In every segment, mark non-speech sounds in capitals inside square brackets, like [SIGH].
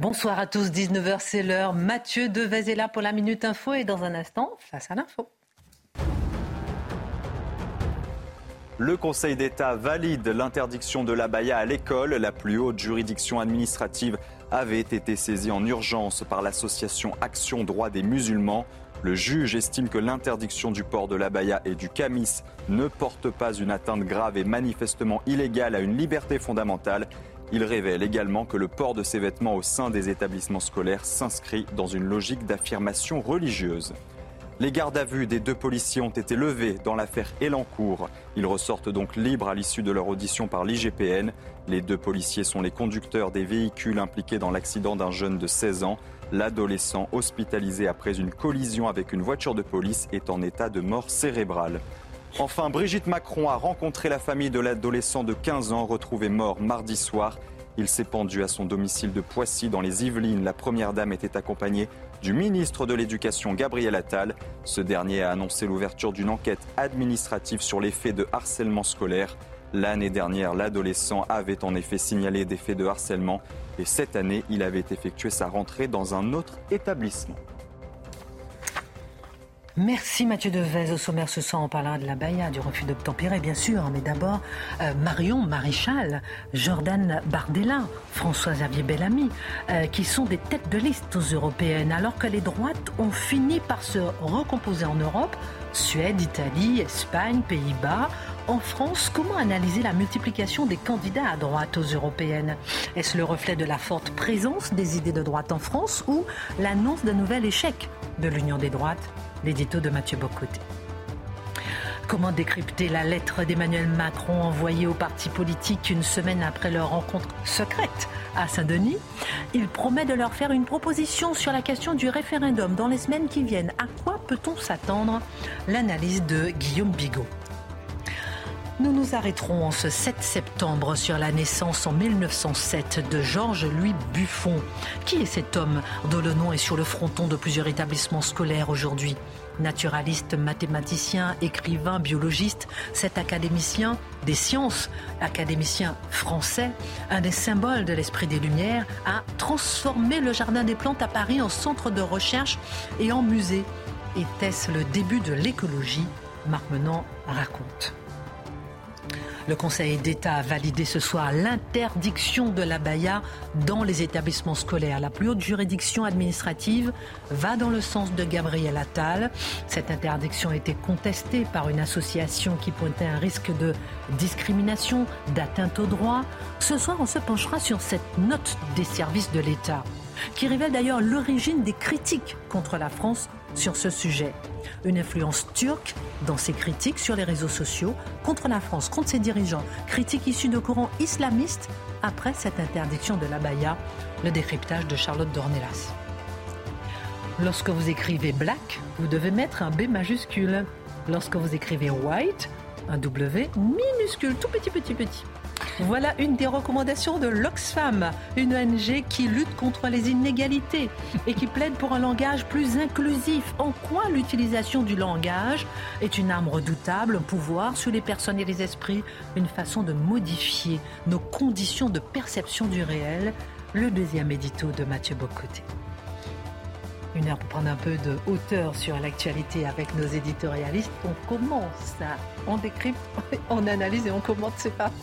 Bonsoir à tous, 19h c'est l'heure. Mathieu Devez est là pour la Minute Info et dans un instant, face à l'info. Le Conseil d'État valide l'interdiction de l'abaya à l'école. La plus haute juridiction administrative avait été saisie en urgence par l'association Action Droit des musulmans. Le juge estime que l'interdiction du port de l'abaya et du camis ne porte pas une atteinte grave et manifestement illégale à une liberté fondamentale. Il révèle également que le port de ces vêtements au sein des établissements scolaires s'inscrit dans une logique d'affirmation religieuse. Les gardes à vue des deux policiers ont été levés dans l'affaire Elancourt. Ils ressortent donc libres à l'issue de leur audition par l'IGPN. Les deux policiers sont les conducteurs des véhicules impliqués dans l'accident d'un jeune de 16 ans. L'adolescent hospitalisé après une collision avec une voiture de police est en état de mort cérébrale. Enfin, Brigitte Macron a rencontré la famille de l'adolescent de 15 ans retrouvé mort mardi soir. Il s'est pendu à son domicile de Poissy dans les Yvelines. La première dame était accompagnée du ministre de l'Éducation Gabriel Attal. Ce dernier a annoncé l'ouverture d'une enquête administrative sur les faits de harcèlement scolaire. L'année dernière, l'adolescent avait en effet signalé des faits de harcèlement et cette année, il avait effectué sa rentrée dans un autre établissement. Merci Mathieu Devez. Au sommaire ce soir, on parlera de la Baïa, du refus d'obtempérer, bien sûr. Mais d'abord, euh, Marion Maréchal, Jordan Bardella, François-Xavier Bellamy, euh, qui sont des têtes de liste aux européennes, alors que les droites ont fini par se recomposer en Europe. Suède, Italie, Espagne, Pays-Bas. En France, comment analyser la multiplication des candidats à droite aux européennes? Est-ce le reflet de la forte présence des idées de droite en France ou l'annonce d'un nouvel échec de l'Union des droites? L'édito de Mathieu Bocoté. Comment décrypter la lettre d'Emmanuel Macron envoyée aux partis politiques une semaine après leur rencontre secrète à Saint-Denis? Il promet de leur faire une proposition sur la question du référendum dans les semaines qui viennent. À quoi peut-on s'attendre? L'analyse de Guillaume Bigot. Nous nous arrêterons en ce 7 septembre sur la naissance en 1907 de Georges-Louis Buffon. Qui est cet homme dont le nom est sur le fronton de plusieurs établissements scolaires aujourd'hui? Naturaliste, mathématicien, écrivain, biologiste, cet académicien des sciences, académicien français, un des symboles de l'esprit des Lumières, a transformé le Jardin des Plantes à Paris en centre de recherche et en musée. Était-ce le début de l'écologie? Marc Menant raconte. Le Conseil d'État a validé ce soir l'interdiction de la baya dans les établissements scolaires. La plus haute juridiction administrative va dans le sens de Gabriel Attal. Cette interdiction a été contestée par une association qui pointait un risque de discrimination, d'atteinte aux droits. Ce soir, on se penchera sur cette note des services de l'État qui révèle d'ailleurs l'origine des critiques contre la France sur ce sujet. Une influence turque dans ses critiques sur les réseaux sociaux contre la France, contre ses dirigeants, critiques issues de courants islamistes après cette interdiction de la baya, le décryptage de Charlotte Dornelas. Lorsque vous écrivez black, vous devez mettre un B majuscule. Lorsque vous écrivez white, un W minuscule, tout petit, petit, petit. Voilà une des recommandations de l'Oxfam, une ONG qui lutte contre les inégalités et qui plaide pour un langage plus inclusif. En quoi l'utilisation du langage est une arme redoutable, un pouvoir sur les personnes et les esprits, une façon de modifier nos conditions de perception du réel? Le deuxième édito de Mathieu Bocoté. Une heure pour prendre un peu de hauteur sur l'actualité avec nos éditorialistes. On commence, on décrypte, [LAUGHS] on analyse et on commente, c'est parti.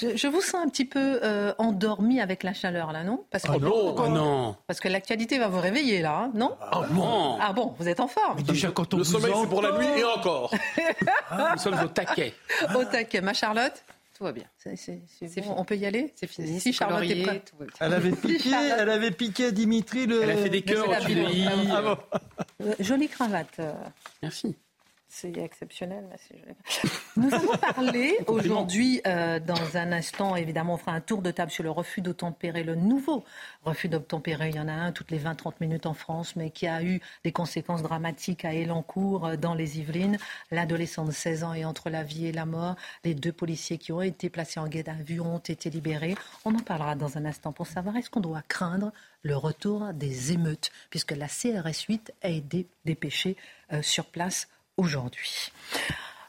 Je, vous sens un petit peu euh, endormi avec la chaleur, là, non? Parce que, ah non, Parce que l'actualité va vous réveiller, là, hein, non? Ah bon Ah bon, vous êtes en forme. déjà, quand on Le sommeil, c'est pour la nuit et encore. [LAUGHS] Nous sommes au taquet. Au taquet. Ma Charlotte? Tout va bien. On peut y aller? C'est fini. Si Charlotte est prête. Elle avait [LAUGHS] piqué, elle avait piqué Dimitri le. Elle a fait des cœurs au ah Jolie cravate. Euh. Merci. C'est exceptionnel. Nous allons parler [LAUGHS] aujourd'hui, euh, dans un instant, évidemment, on fera un tour de table sur le refus d'obtempérer, le nouveau refus d'obtempérer. Il y en a un toutes les 20-30 minutes en France, mais qui a eu des conséquences dramatiques à Elancourt, euh, dans les Yvelines. L'adolescent de 16 ans est entre la vie et la mort. Les deux policiers qui ont été placés en garde à vue ont été libérés. On en parlera dans un instant pour savoir est-ce qu'on doit craindre le retour des émeutes, puisque la CRS 8 a été dépêchée euh, sur place aujourd'hui.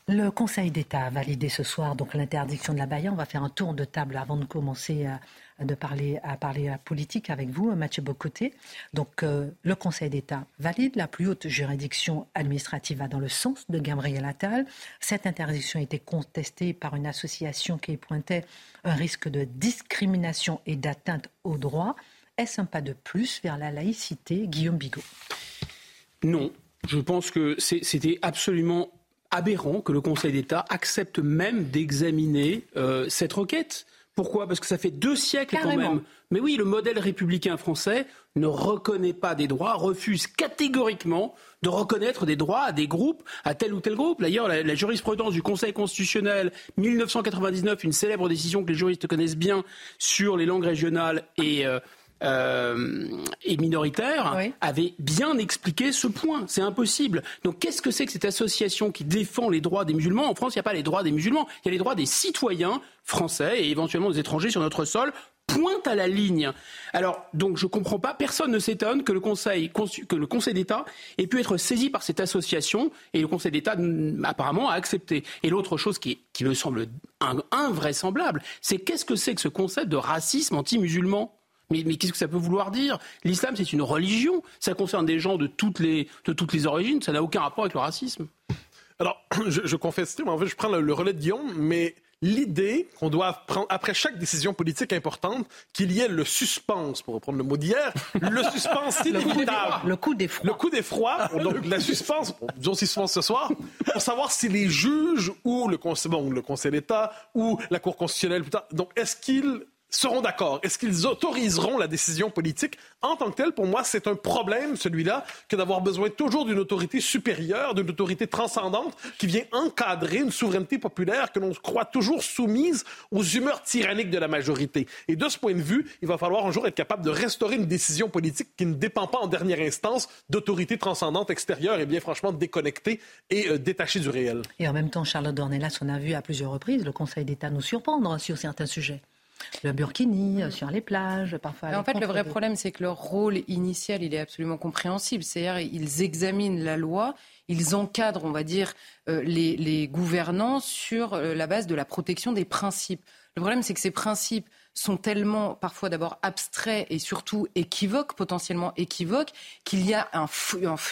Le Conseil d'État a validé ce soir donc l'interdiction de la baïa. On va faire un tour de table avant de commencer à, de parler, à parler à politique avec vous, Mathieu Bocoté. Donc euh, le Conseil d'État valide, la plus haute juridiction administrative va dans le sens de Gabriel Attal. Cette interdiction a été contestée par une association qui pointait un risque de discrimination et d'atteinte aux droits. Est-ce un pas de plus vers la laïcité, Guillaume Bigot? Non, je pense que c'était absolument aberrant que le Conseil d'État accepte même d'examiner euh, cette requête. Pourquoi? Parce que ça fait deux siècles quand même. Mais oui, le modèle républicain français ne reconnaît pas des droits, refuse catégoriquement de reconnaître des droits à des groupes, à tel ou tel groupe. D'ailleurs, la, jurisprudence du Conseil constitutionnel 1999, une célèbre décision que les juristes connaissent bien sur les langues régionales et euh, euh, et minoritaire avait bien expliqué ce point. C'est impossible. Donc qu'est-ce que c'est que cette association qui défend les droits des musulmans? En France, il n'y a pas les droits des musulmans, il y a les droits des citoyens français et éventuellement des étrangers sur notre sol pointe à la ligne. Alors, donc, je ne comprends pas. Personne ne s'étonne que le Conseil, que le Conseil d'État ait pu être saisi par cette association et le Conseil d'État, apparemment, a accepté. Et l'autre chose qui, qui me semble invraisemblable, c'est qu'est-ce que c'est que ce concept de racisme anti-musulman? Mais, qu'est-ce que ça peut vouloir dire? L'islam, c'est une religion. Ça concerne des gens de toutes les, de toutes les origines. Ça n'a aucun rapport avec le racisme. Alors, [CLEARS THROAT] je, je confesse, en fait, je prends le, relais de Guillaume, mais l'idée qu'on doit prendre, après chaque décision politique importante, qu'il y ait le suspense, pour reprendre le mot d'hier, le [LAUGHS] suspense inévitable. Le coup d'effroi. Le coup d'effroi, donc la suspense, disons suspense ce soir, pour savoir si les juges ou le Conseil, bon, le conseil d'État ou la Cour constitutionnelle, donc est-ce qu'ils seront d'accord? Est-ce qu'ils autoriseront la décision politique? En tant que tel, pour moi, c'est un problème, celui-là, que d'avoir besoin toujours d'une autorité supérieure, d'une autorité transcendante qui vient encadrer une souveraineté populaire que l'on croit toujours soumise aux humeurs tyranniques de la majorité. Et de ce point de vue, il va falloir un jour être capable de restaurer une décision politique qui ne dépend pas en dernière instance d'autorité transcendante extérieure et bien franchement déconnectée et euh, détachée du réel. Et en même temps, Charlotte Dornelas, on a vu à plusieurs reprises le Conseil d'État nous surprendre sur certains sujets le burkini euh, sur les plages, parfois. en fait, le vrai problème, c'est que leur rôle initial, il est absolument compréhensible. C'est-à-dire, ils examinent la loi, ils encadrent, on va dire, euh, les, gouvernants sur euh, la base de la protection des principes. Le problème, c'est que ces principes sont tellement parfois d'abord abstraits et surtout équivoques, potentiellement équivoques, qu'il y a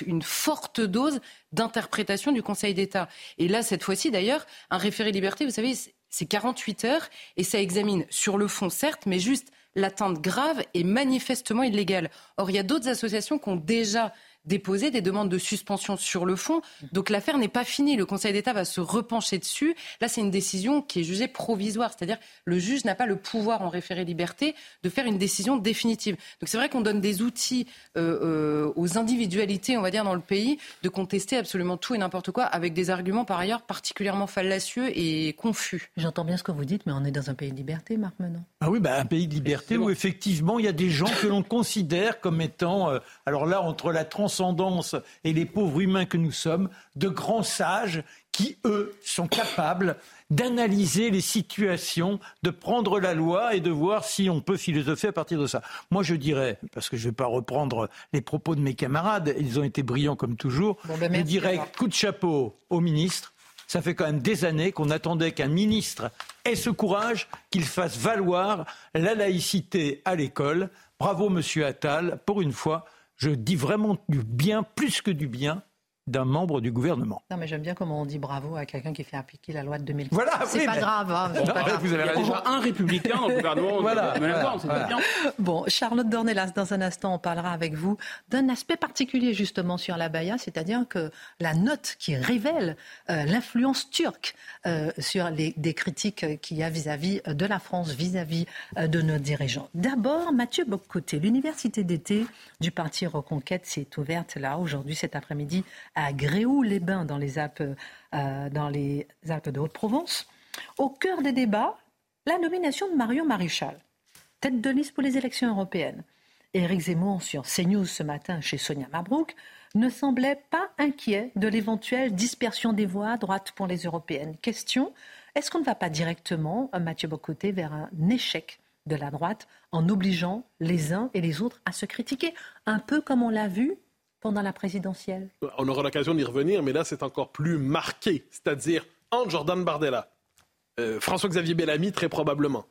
une forte dose d'interprétation du Conseil d'État. Et là, cette fois-ci, d'ailleurs, un référé liberté, vous savez, c'est 48 heures et ça examine sur le fond, certes, mais juste l'atteinte grave et manifestement illégale. Or, il y a d'autres associations qui ont déjà déposer des demandes de suspension sur le fond. Donc l'affaire n'est pas finie. Le Conseil d'État va se repencher dessus. Là, c'est une décision qui est jugée provisoire, c'est-à-dire le juge n'a pas le pouvoir en référé liberté de faire une décision définitive. Donc c'est vrai qu'on donne des outils euh, euh, aux individualités, on va dire, dans le pays, de contester absolument tout et n'importe quoi, avec des arguments par ailleurs particulièrement fallacieux et confus. J'entends bien ce que vous dites, mais on est dans un pays de liberté, Marc Menon. Ah oui, bah, un pays de liberté où effectivement il y a des gens que l'on considère comme étant, euh, alors là, entre la trans et les pauvres humains que nous sommes, de grands sages qui, eux, sont capables d'analyser les situations, de prendre la loi et de voir si on peut philosopher à partir de ça. Moi, je dirais, parce que je ne vais pas reprendre les propos de mes camarades, ils ont été brillants comme toujours, ben, je dirais coup de chapeau au ministre. Ça fait quand même des années qu'on attendait qu'un ministre ait ce courage, qu'il fasse valoir la laïcité à l'école. Bravo, monsieur Attal, pour une fois, je dis vraiment du bien, plus que du bien, d'un membre du gouvernement. Non, mais j'aime bien comment on dit bravo à quelqu'un qui fait appliquer la loi de 2004. Voilà, c'est pas, grave. Hein, Vous avez déjà un républicain dans le gouvernement. [LAUGHS] voilà, Bien. Bon, Charlotte Dornelas, dans un instant, on parlera avec vous d'un aspect particulier justement sur la Baïa, c'est-à-dire que la note qui révèle euh, l'influence turque euh, sur les, des critiques qu'il y a vis-à-vis de la France, vis-à-vis euh, de nos dirigeants. D'abord, Mathieu Boccoté, l'université d'été du parti Reconquête s'est ouverte là aujourd'hui cet après-midi à Gréoux-les-Bains dans les Alpes, euh, Alpes de Haute-Provence. Au cœur des débats, la nomination de Marion Maréchal, tête de liste pour les élections européennes. Éric Zemmour sur CNews ce matin chez Sonia Mabrouk ne semblait pas inquiet de l'éventuelle dispersion des voix à droite pour les européennes. Question est-ce qu'on ne va pas directement, euh, Mathieu Bocoté, vers un échec de la droite en obligeant les uns et les autres à se critiquer, un peu comme on l'a vu pendant la présidentielle. On aura l'occasion d'y revenir, mais là, c'est encore plus marqué, c'est-à-dire entre Jordan Bardella, euh, François-Xavier Bellamy, très probablement,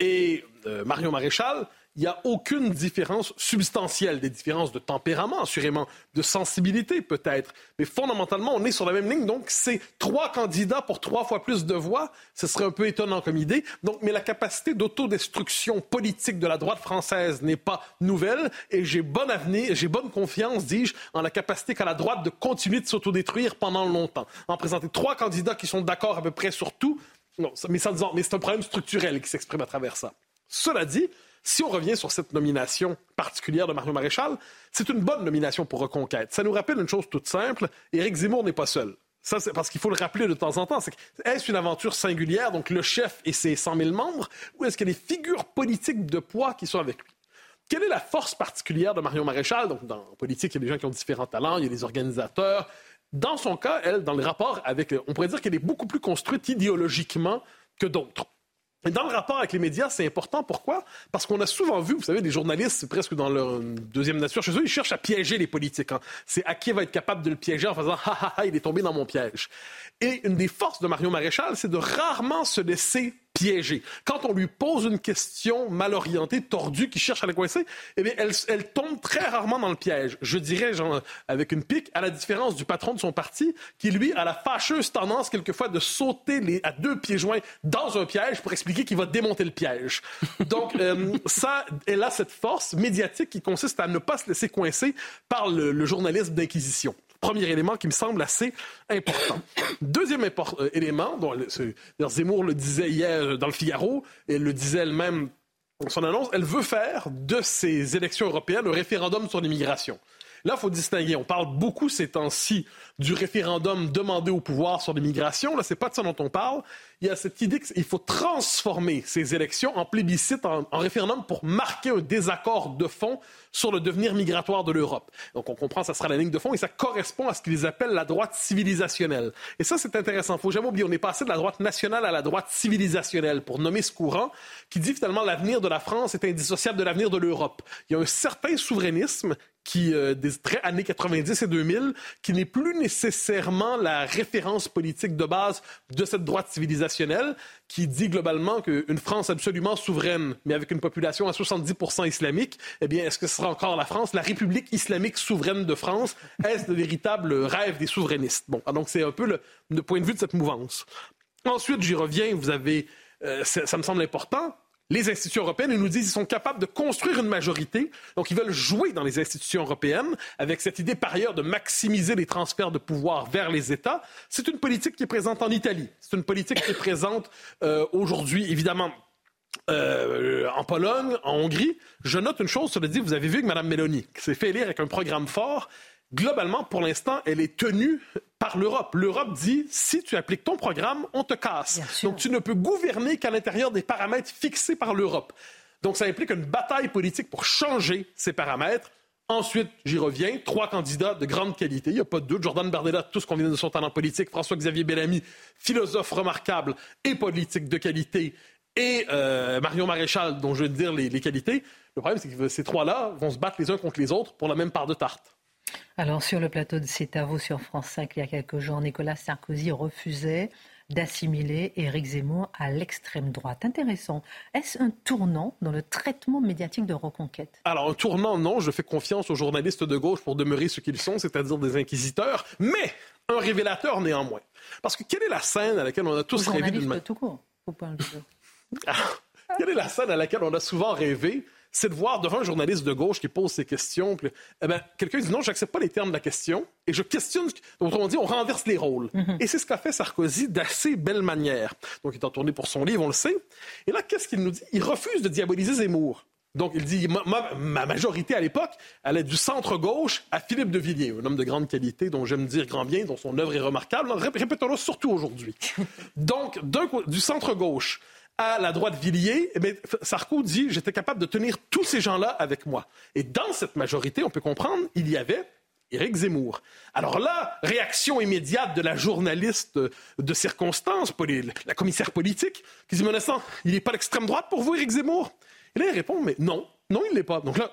et euh, Marion Maréchal, il n'y a aucune différence substantielle, des différences de tempérament, assurément, de sensibilité peut-être, mais fondamentalement, on est sur la même ligne. Donc, c'est trois candidats pour trois fois plus de voix. Ce serait un peu étonnant comme idée. Donc, mais la capacité d'autodestruction politique de la droite française n'est pas nouvelle et j'ai bon avenir, j'ai bonne confiance, dis-je, en la capacité qu'a la droite de continuer de s'autodétruire pendant longtemps. En présenter trois candidats qui sont d'accord à peu près sur tout, non, mais, ça, mais c'est un problème structurel qui s'exprime à travers ça. Cela dit, si on revient sur cette nomination particulière de Mario Maréchal, c'est une bonne nomination pour Reconquête. Ça nous rappelle une chose toute simple, Éric Zemmour n'est pas seul. Ça, c'est parce qu'il faut le rappeler de temps en temps. est-ce une aventure singulière, donc le chef et ses 100 000 membres, ou est-ce qu'il y a des figures politiques de poids qui sont avec lui? Quelle est la force particulière de Marion Maréchal? Donc, dans la politique, il y a des gens qui ont différents talents, il y a des organisateurs. Dans son cas, elle, dans le rapport avec, on pourrait dire qu'elle est beaucoup plus construite idéologiquement que d'autres. Dans le rapport avec les médias, c'est important. Pourquoi? Parce qu'on a souvent vu, vous savez, des journalistes, presque dans leur deuxième nature chez eux, ils cherchent à piéger les politiques. Hein. C'est à qui va être capable de le piéger en faisant [LAUGHS] « ha ha ha, il est tombé dans mon piège ». Et une des forces de Marion Maréchal, c'est de rarement se laisser piégée. Quand on lui pose une question mal orientée, tordue, qui cherche à la coincer, eh bien, elle, elle, tombe très rarement dans le piège. Je dirais, genre, avec une pique, à la différence du patron de son parti, qui, lui, a la fâcheuse tendance, quelquefois, de sauter les, à deux pieds joints dans un piège pour expliquer qu'il va démonter le piège. Donc, euh, ça, elle a cette force médiatique qui consiste à ne pas se laisser coincer par le, le journalisme d'inquisition premier élément qui me semble assez important. Deuxième euh, élément, dont Zemmour le disait hier euh, dans le Figaro, et elle le disait elle-même dans son annonce, elle veut faire de ces élections européennes un référendum sur l'immigration. Là, il faut distinguer. On parle beaucoup ces temps-ci du référendum demandé au pouvoir sur l'immigration. Là, c'est pas de ça dont on parle. Il y a cette idée qu'il faut transformer ces élections en plébiscite, en, référendum pour marquer un désaccord de fond sur le devenir migratoire de l'Europe. Donc, on comprend, ça sera la ligne de fond et ça correspond à ce qu'ils appellent la droite civilisationnelle. Et ça, c'est intéressant. Faut jamais oublier, on est passé de la droite nationale à la droite civilisationnelle pour nommer ce courant qui dit finalement l'avenir de la France est indissociable de l'avenir de l'Europe. Il y a un certain souverainisme qui, euh, des années 90 et 2000, qui n'est plus nécessairement la référence politique de base de cette droite civilisationnelle, qui dit globalement qu'une France absolument souveraine, mais avec une population à 70% islamique, eh bien, est-ce que ce sera encore la France, la République islamique souveraine de France? Est-ce le véritable rêve des souverainistes? Bon, donc c'est un peu le, le, point de vue de cette mouvance. Ensuite, j'y reviens, vous avez, euh, ça me semble important, les institutions européennes, ils nous disent qu'ils sont capables de construire une majorité. Donc, ils veulent jouer dans les institutions européennes avec cette idée, par ailleurs, de maximiser les transferts de pouvoir vers les États. C'est une politique qui est présente en Italie. C'est une politique qui est présente euh, aujourd'hui, évidemment, euh, en Pologne, en Hongrie. Je note une chose, cela dit, vous avez vu que Mme Meloni, s'est fait élire avec un programme fort, globalement, pour l'instant, elle est tenue par l'Europe. L'Europe dit, si tu appliques ton programme, on te casse. Donc tu ne peux gouverner qu'à l'intérieur des paramètres fixés par l'Europe. Donc ça implique une bataille politique pour changer ces paramètres. Ensuite, j'y reviens, trois candidats de grande qualité. Il n'y a pas de doute. Jordan Bardella, tout ce qu'on vient de son talent politique. François-Xavier Bellamy, philosophe remarquable et politique de qualité. Et euh, Marion Maréchal, dont je veux dire les, les qualités. Le problème, c'est que ces trois-là vont se battre les uns contre les autres pour la même part de tarte. Alors, sur le plateau de C'est sur France 5, il y a quelques jours, Nicolas Sarkozy refusait d'assimiler Éric Zemmour à l'extrême droite. Intéressant. Est-ce un tournant dans le traitement médiatique de Reconquête? Alors, un tournant, non. Je fais confiance aux journalistes de gauche pour demeurer ce qu'ils sont, c'est-à-dire des inquisiteurs, mais un révélateur néanmoins. Parce que quelle est la scène à laquelle on a tous rêvé d'une... tout court. Faut pas [LAUGHS] quelle est la scène à laquelle on a souvent rêvé c'est de voir devant un journaliste de gauche qui pose ces questions, eh ben, quelqu'un dit non, j'accepte pas les termes de la question et je questionne. Autrement dit, on renverse les rôles. Mhm. Et c'est ce qu'a fait Sarkozy d'assez belle manière. Donc, il est en tournée pour son livre, on le sait. Et là, qu'est-ce qu'il nous dit? Il refuse de diaboliser Zemmour. Donc, il dit, ma, majorité à l'époque, est du centre-gauche à Philippe de Villiers, un homme de grande qualité dont j'aime dire grand bien, dont son œuvre est remarquable. Répétons-le surtout aujourd'hui. [LAUGHS] Donc, du centre-gauche à la droite Villiers, eh Sarko dit j'étais capable de tenir tous ces gens-là avec moi. Et dans cette majorité, on peut comprendre, il y avait Éric Zemmour. Alors là, réaction immédiate de la journaliste de circonstance, la commissaire politique, qui dit, Menaçant, il n'est pas l'extrême droite pour vous, Éric Zemmour? Et là, il répond, mais non, non, il ne l'est pas. Donc là,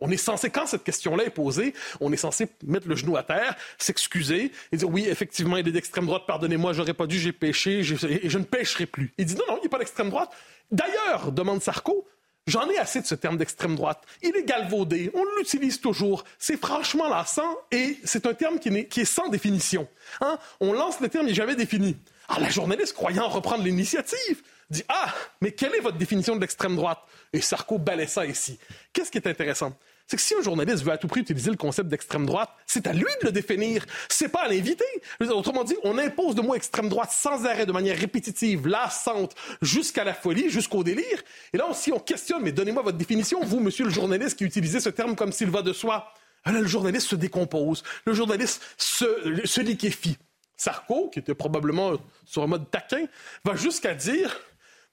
on est censé, quand cette question-là est posée, on est censé mettre le genou à terre, s'excuser et dire oui, effectivement, il est d'extrême droite, pardonnez-moi, j'aurais pas dû, j'ai péché et je ne pêcherai plus. Il dit non, non, il n'est pas d'extrême droite. D'ailleurs, demande Sarko, J'en ai assez de ce terme d'extrême droite. Il est galvaudé, on l'utilise toujours. C'est franchement lassant et c'est un terme qui est, sans définition. Hein? On lance le terme, il n'est jamais défini. Alors la journaliste, croyant reprendre l'initiative, dit Ah, mais quelle est votre définition de l'extrême droite? Et Sarko balaie ça ici. Qu'est-ce qui est intéressant? C'est que si un journaliste veut à tout prix utiliser le concept d'extrême droite, c'est à lui de le définir. C'est pas à l'invité. Autrement dit, on impose le mot extrême droite sans arrêt, de manière répétitive, lassante, jusqu'à la folie, jusqu'au délire. Et là, si on questionne, mais donnez-moi votre définition, vous, monsieur le journaliste, qui utilisez ce terme comme s'il va de soi. Ah là, le journaliste se décompose. Le journaliste se, se liquéfie. Sarko, qui était probablement sur un mode taquin, va jusqu'à dire,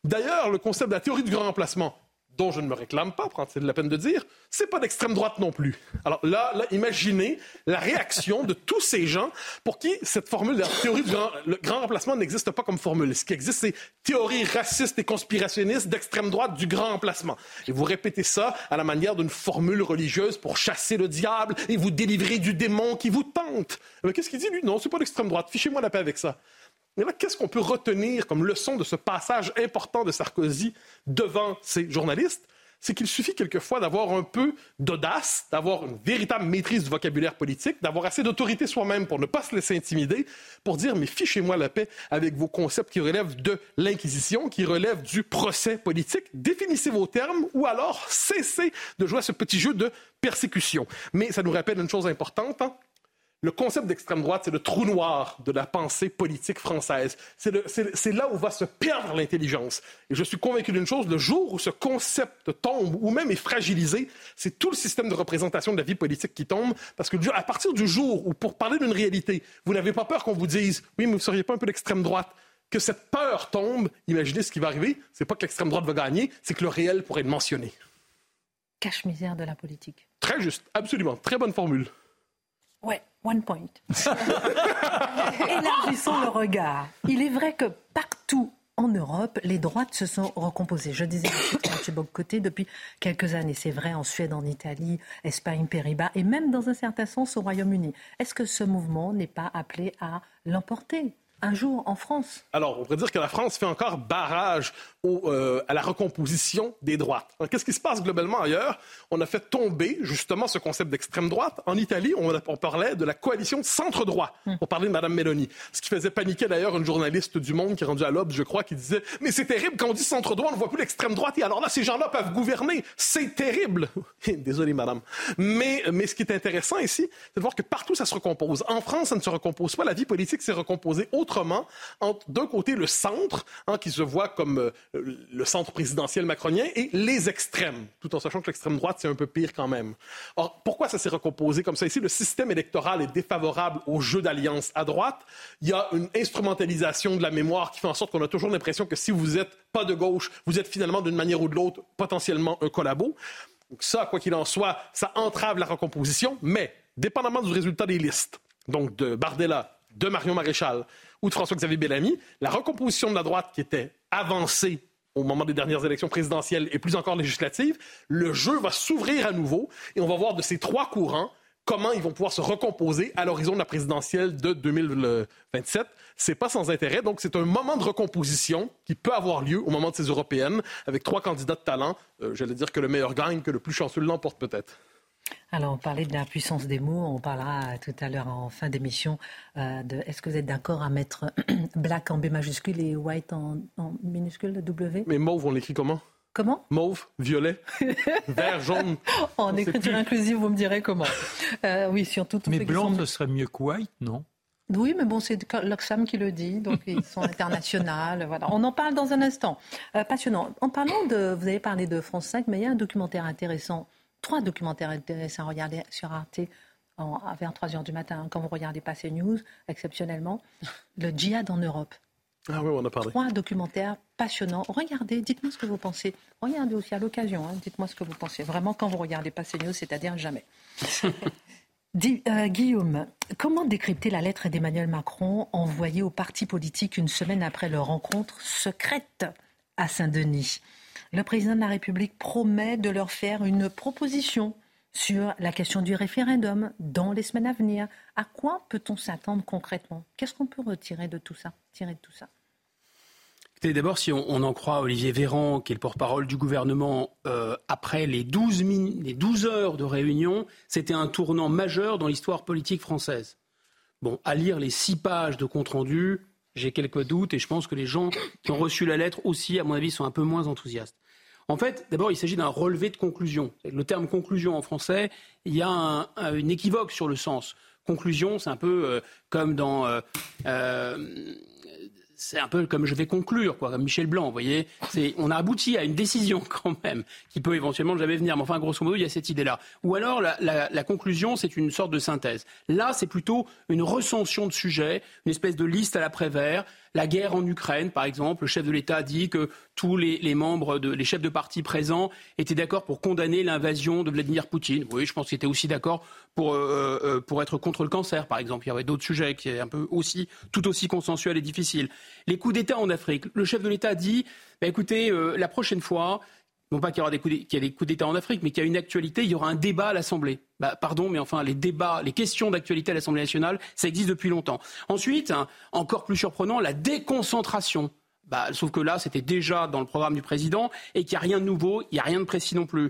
d'ailleurs, le concept de la théorie du grand emplacement, dont je ne me réclame pas, prendre de la peine de dire, c'est pas d'extrême droite non plus. Alors là, imaginez la réaction de tous ces gens pour qui cette formule de la théorie du grand remplacement n'existe pas comme formule. Ce qui existe, c'est théorie raciste et conspirationniste d'extrême droite du grand remplacement. Et vous répétez ça à la manière d'une formule religieuse pour chasser le diable et vous délivrer du démon qui vous tente. Mais qu'est-ce qu'il dit, lui? Non, c'est pas d'extrême droite. Fichez-moi la paix avec ça. Mais là, qu'est-ce qu'on peut retenir comme leçon de ce passage important de Sarkozy devant ces journalistes? C'est qu'il suffit quelquefois d'avoir un peu d'audace, d'avoir une véritable maîtrise du vocabulaire politique, d'avoir assez d'autorité soi-même pour ne pas se laisser intimider, pour dire mais fichez-moi la paix avec vos concepts qui relèvent de l'inquisition, qui relèvent du procès politique. Définissez vos termes ou alors cessez de jouer à ce petit jeu de persécution. Mais ça nous rappelle une chose importante. Hein? Le concept d'extrême droite, c'est le trou noir de la pensée politique française. C'est là où va se perdre l'intelligence. Et je suis convaincu d'une chose, le jour où ce concept tombe ou même est fragilisé, c'est tout le système de représentation de la vie politique qui tombe. Parce que à partir du jour où, pour parler d'une réalité, vous n'avez pas peur qu'on vous dise « oui, mais vous ne seriez pas un peu d'extrême droite », que cette peur tombe, imaginez ce qui va arriver. C'est pas que l'extrême droite va gagner, c'est que le réel pourrait être mentionné. Cache-misère de la politique. Très juste, absolument. Très bonne formule. Ouais, one point. [LAUGHS] Élargissons le regard. Il est vrai que partout en Europe, les droites se sont recomposées. Je disais côté depuis quelques années. C'est vrai en Suède, en Italie, Espagne, Pays-Bas et même dans un certain sens au Royaume-Uni. Est-ce que ce mouvement n'est pas appelé à l'emporter un jour en France? Alors, on pourrait dire que la France fait encore barrage euh, à la recomposition des droites. Qu'est-ce qui se passe globalement ailleurs? On a fait tomber justement ce concept d'extrême droite. En Italie, on, parlait de la coalition centre-droit. Hmm. On parlait de Mme Meloni. Ce qui faisait paniquer d'ailleurs une journaliste du Monde qui est rendue à l'Obs, je crois, qui disait Mais c'est terrible, quand on dit centre-droit, on ne voit plus l'extrême droite. Et alors là, ces gens-là peuvent gouverner. C'est terrible. [LAUGHS] Désolé, madame. Mais, mais ce qui est intéressant ici, c'est de voir que partout, ça se recompose. En France, ça ne se recompose pas. La vie politique s'est recomposée autrement entre, d'un côté, le centre, hein, qui se voit comme euh, le centre présidentiel macronien et les extrêmes, tout en sachant que l'extrême droite, c'est un peu pire quand même. Or, pourquoi ça s'est recomposé comme ça? Ici? Le système électoral est défavorable au jeu d'alliance à droite. Il y a une instrumentalisation de la mémoire qui fait en sorte qu'on a toujours l'impression que si vous n'êtes pas de gauche, vous êtes finalement d'une manière ou de l'autre potentiellement un collabo. Donc ça, quoi qu'il en soit, ça entrave la recomposition, mais dépendamment du résultat des listes, donc de Bardella, de Marion Maréchal ou de François-Xavier Bellamy, la recomposition de la droite qui était avancée au moment des dernières élections présidentielles et plus encore législatives, le jeu va s'ouvrir à nouveau et on va voir de ces trois courants comment ils vont pouvoir se recomposer à l'horizon de la présidentielle de 2027. C'est pas sans intérêt. Donc, c'est un moment de recomposition qui peut avoir lieu au moment de ces européennes avec trois candidats de talent. Euh, j'allais dire que le meilleur gagne, que le plus chanceux l'emporte peut-être. Alors, on parlait de la puissance des mots. On parlera tout à l'heure en fin d'émission euh, de est-ce que vous êtes d'accord à mettre [CLEARS THROAT] black en B majuscule et white en, minuscule, W? Mais mauve, on l'écrit comment? Comment? Mauve, violet, [LAUGHS] vert, jaune. en écriture inclusive, vous me direz comment. Euh, oui, surtout. Mais blanc, ce serait mieux que white, non? Oui, mais bon, c'est l'Oxfam qui le dit, donc ils sont internationaux. [LAUGHS] Voilà. On en parle dans un instant. Euh, passionnant. En parlant de, vous avez parlé de France 5, mais il y a un documentaire intéressant trois documentaires intéressants à regarder sur Arte en, vers 3 heures du matin, quand vous regardez Passé News, exceptionnellement. Le djihad en Europe. Ah oui, on a parlé. Trois documentaires passionnants. Regardez, dites-moi ce que vous pensez. Regardez aussi à l'occasion, hein. dites-moi ce que vous pensez. Vraiment, quand vous regardez Passé News, c'est-à-dire jamais. [LAUGHS] Euh, Guillaume, comment décrypter la lettre d'Emmanuel Macron envoyée aux partis politiques une semaine après leur rencontre secrète à Saint-Denis? Le président de la République promet de leur faire une proposition sur la question du référendum dans les semaines à venir. À quoi peut-on s'attendre concrètement? Qu'est-ce qu'on peut retirer de tout ça, tirer de tout ça? D'abord, si on, en croit Olivier Véran, qui est le porte-parole du gouvernement, euh, après les 12, les 12 heures de réunion, c'était un tournant majeur dans l'histoire politique française. Bon, à lire les six pages de compte-rendu, j'ai quelques doutes et je pense que les gens qui ont reçu la lettre aussi, à mon avis, sont un peu moins enthousiastes. En fait, d'abord, il s'agit d'un relevé de conclusion. Le terme conclusion en français, il y a une équivoque sur le sens. Conclusion, c'est un peu euh, comme dans euh, euh, c'est un peu comme je vais conclure, quoi, comme Michel Blanc, vous voyez. On a abouti à une décision [LAUGHS] quand même, qui peut éventuellement jamais venir. Mais enfin, grosso modo, il y a cette idée-là. Ou alors, la, conclusion, c'est une sorte de synthèse. Là, c'est plutôt une recension de sujets, une espèce de liste à l'après-vert, la guerre en Ukraine, par exemple, le chef de l'État a dit que tous les, membres, de, les chefs de parti présents étaient d'accord pour condamner l'invasion de Vladimir Poutine. Oui, je pense qu'ils étaient aussi d'accord pour, euh, euh, pour être contre le cancer, par exemple. Il y avait d'autres sujets qui étaient un peu aussi, tout aussi consensuels et difficiles. Les coups d'État en Afrique. Le chef de l'État a dit, bah, écoutez, euh, la prochaine fois, non pas qu'il y aura des coups d'État en Afrique, mais qu'il y a une actualité, il y aura un débat à l'Assemblée. Bah, pardon, mais enfin, les débats, les questions d'actualité à l'Assemblée nationale, ça existe depuis longtemps. Ensuite, hein, encore plus surprenant, la déconcentration. Bah, sauf que là, c'était déjà dans le programme du président et qu'il n'y a rien de nouveau, il n'y a rien de précis non plus.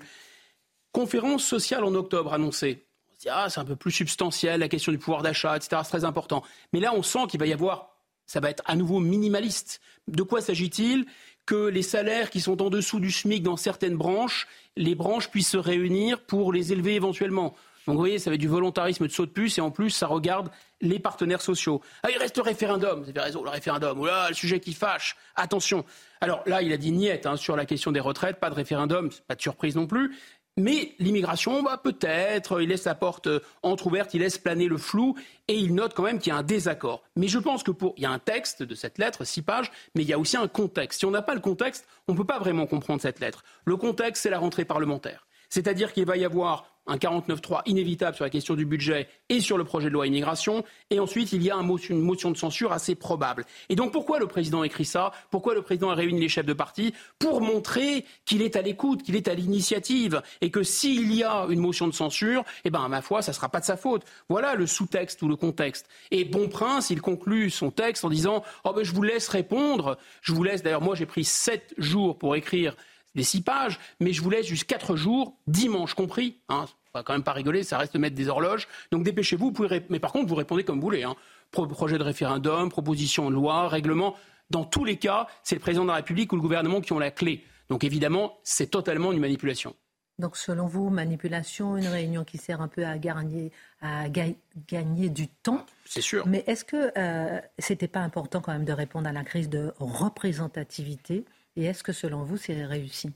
Conférence sociale en octobre annoncée. On se dit, ah, c'est un peu plus substantiel, la question du pouvoir d'achat, etc., c'est très important. Mais là, on sent qu'il va y avoir, ça va être à nouveau minimaliste. De quoi s'agit-il? Que les salaires qui sont en dessous du SMIC dans certaines branches, les branches puissent se réunir pour les élever éventuellement. Donc vous voyez, ça va être du volontarisme de saut de puce et en plus, ça regarde les partenaires sociaux. Ah, il reste le référendum, vous avez raison, le référendum. Oh le sujet qui fâche. Attention. Alors là, il a dit niette hein, sur la question des retraites, pas de référendum, pas de surprise non plus. Mais l'immigration, bah, peut-être, il laisse la porte euh, entr'ouverte, il laisse planer le flou et il note quand même qu'il y a un désaccord. Mais je pense que pour, il y a un texte de cette lettre, six pages, mais il y a aussi un contexte. Si on n'a pas le contexte, on ne peut pas vraiment comprendre cette lettre. Le contexte, c'est la rentrée parlementaire. C'est-à-dire qu'il va y avoir un 49-3 inévitable sur la question du budget et sur le projet de loi immigration. Et ensuite, il y a une motion de censure assez probable. Et donc, pourquoi le président écrit ça? Pourquoi le président a réuni les chefs de parti? Pour montrer qu'il est à l'écoute, qu'il est à l'initiative. Et que s'il y a une motion de censure, eh ben, à ma foi, ça ne sera pas de sa faute. Voilà le sous-texte ou le contexte. Et Bon Prince, il conclut son texte en disant Oh, ben, je vous laisse répondre. Je vous laisse, d'ailleurs, moi, j'ai pris sept jours pour écrire des six pages, mais je vous laisse juste quatre jours, dimanche compris. Hein, on va quand même pas rigoler, ça reste de mettre des horloges. Donc dépêchez-vous, vous pouvez mais par contre, vous répondez comme vous voulez. Hein. projet de référendum, proposition de loi, règlement. Dans tous les cas, c'est le président de la République ou le gouvernement qui ont la clé. Donc évidemment, c'est totalement une manipulation. Donc selon vous, manipulation, une réunion qui sert un peu à gagner, à gagner du temps. C'est sûr. Mais est-ce que euh, c'était pas important quand même de répondre à la crise de représentativité Et est-ce que selon vous, c'est réussi?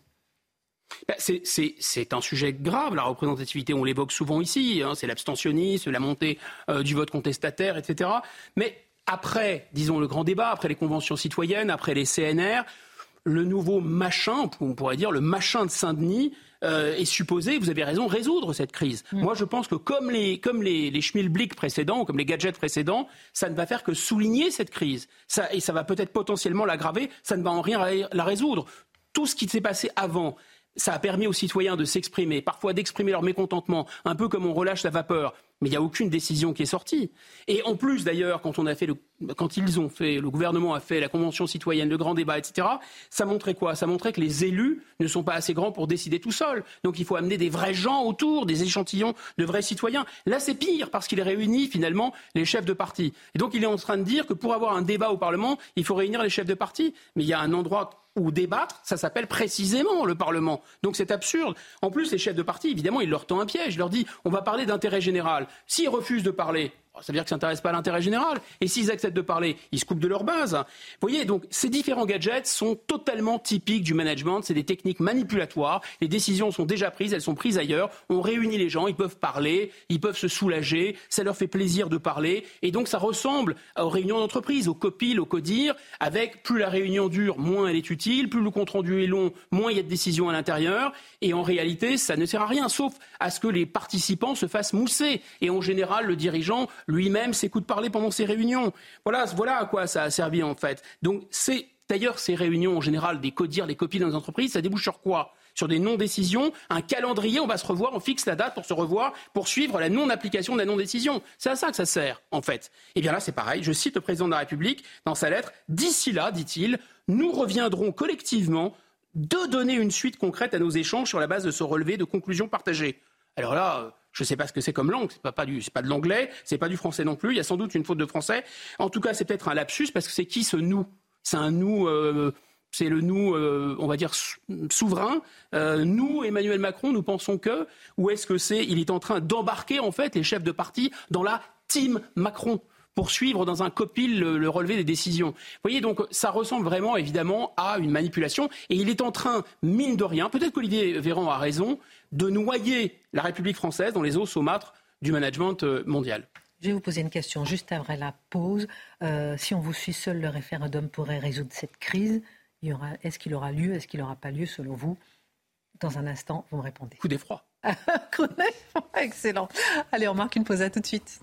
Bah, c'est un sujet grave, la représentativité, on l'évoque souvent ici, hein, c'est l'abstentionnisme, la montée euh, du vote contestataire, etc. Mais après, disons, le grand débat, après les conventions citoyennes, après les CNR, le nouveau machin, on pourrait dire le machin de Saint-Denis, euh, est supposé, vous avez raison, résoudre cette crise. Mm. Moi, je pense que comme les, comme les, les schmilblick précédents, comme les gadgets précédents, ça ne va faire que souligner cette crise. Ça, et ça va peut-être potentiellement l'aggraver, ça ne va en rien la résoudre. Tout ce qui s'est passé avant, ça a permis aux citoyens de s'exprimer, parfois d'exprimer leur mécontentement, un peu comme on relâche la vapeur. Mais il n'y a aucune décision qui est sortie. Et en plus, d'ailleurs, quand le, ils ont fait, le gouvernement a fait la convention citoyenne, le grand débat, etc. Ça montrait quoi? Ça montrait que les élus ne sont pas assez grands pour décider tout seuls. Donc il faut amener des vrais gens autour, des échantillons de vrais citoyens. Là, c'est pire parce qu'il réunit finalement les chefs de parti. Et donc il est en train de dire que pour avoir un débat au Parlement, il faut réunir les chefs de parti. Mais il y a un endroit ou débattre, ça s'appelle précisément le Parlement. Donc c'est absurde. En plus, les chefs de parti, évidemment, ils leur tendent un piège. Ils leur disent on va parler d'intérêt général. S'ils refusent de parler, ça veut dire que ça n'intéresse pas l'intérêt général. Et s'ils acceptent de parler, ils se coupent de leur base. Vous voyez, donc ces différents gadgets sont totalement typiques du management. C'est des techniques manipulatoires. Les décisions sont déjà prises, elles sont prises ailleurs. On réunit les gens, ils peuvent parler, ils peuvent se soulager. Ça leur fait plaisir de parler. Et donc ça ressemble aux réunions d'entreprise, aux copiles, aux codir, avec plus la réunion dure, moins elle est utile, plus le compte rendu est long, moins il y a de décisions à l'intérieur. Et en réalité, ça ne sert à rien, sauf à ce que les participants se fassent mousser. Et en général, le dirigeant lui-même s'écoute parler pendant ses réunions. Voilà, à quoi ça a servi en fait. Donc c'est d'ailleurs ces réunions en général des codires, les copies dans les entreprises, ça débouche sur quoi? Sur des non-décisions, un calendrier, on va se revoir, on fixe la date pour se revoir, pour suivre la non-application de la non-décision. C'est à ça que ça sert, en fait. Et eh bien là, c'est pareil. Je cite le président de la République dans sa lettre. D'ici là, dit-il, nous reviendrons collectivement de donner une suite concrète à nos échanges sur la base de ce relevé de conclusions partagées. Alors là, je ne sais pas ce que c'est comme langue. C'est pas, pas, pas de l'anglais, c'est pas du français non plus. Il y a sans doute une faute de français. En tout cas, c'est peut-être un lapsus parce que c'est qui ce nous? C'est un nous. Euh, c'est le nous, euh, on va dire, souverain. Euh, nous, Emmanuel Macron, nous pensons que, ou est-ce que c'est, il est en train d'embarquer en fait les chefs de parti dans la team Macron pour suivre dans un copil le, relevé des décisions. Vous voyez, donc ça ressemble vraiment évidemment à une manipulation. Et il est en train, mine de rien, peut-être qu'Olivier Véran a raison, de noyer la République française dans les eaux saumâtres du management euh, mondial. Je vais vous poser une question juste après la pause. Euh, si on vous suit seul, le référendum pourrait résoudre cette crise. Est-ce qu'il aura lieu Est-ce qu'il n'aura pas lieu selon vous? Dans un instant, vous me répondez. [LAUGHS] Coup d'effroi. Excellent. Allez, on marque une pause. À tout de suite.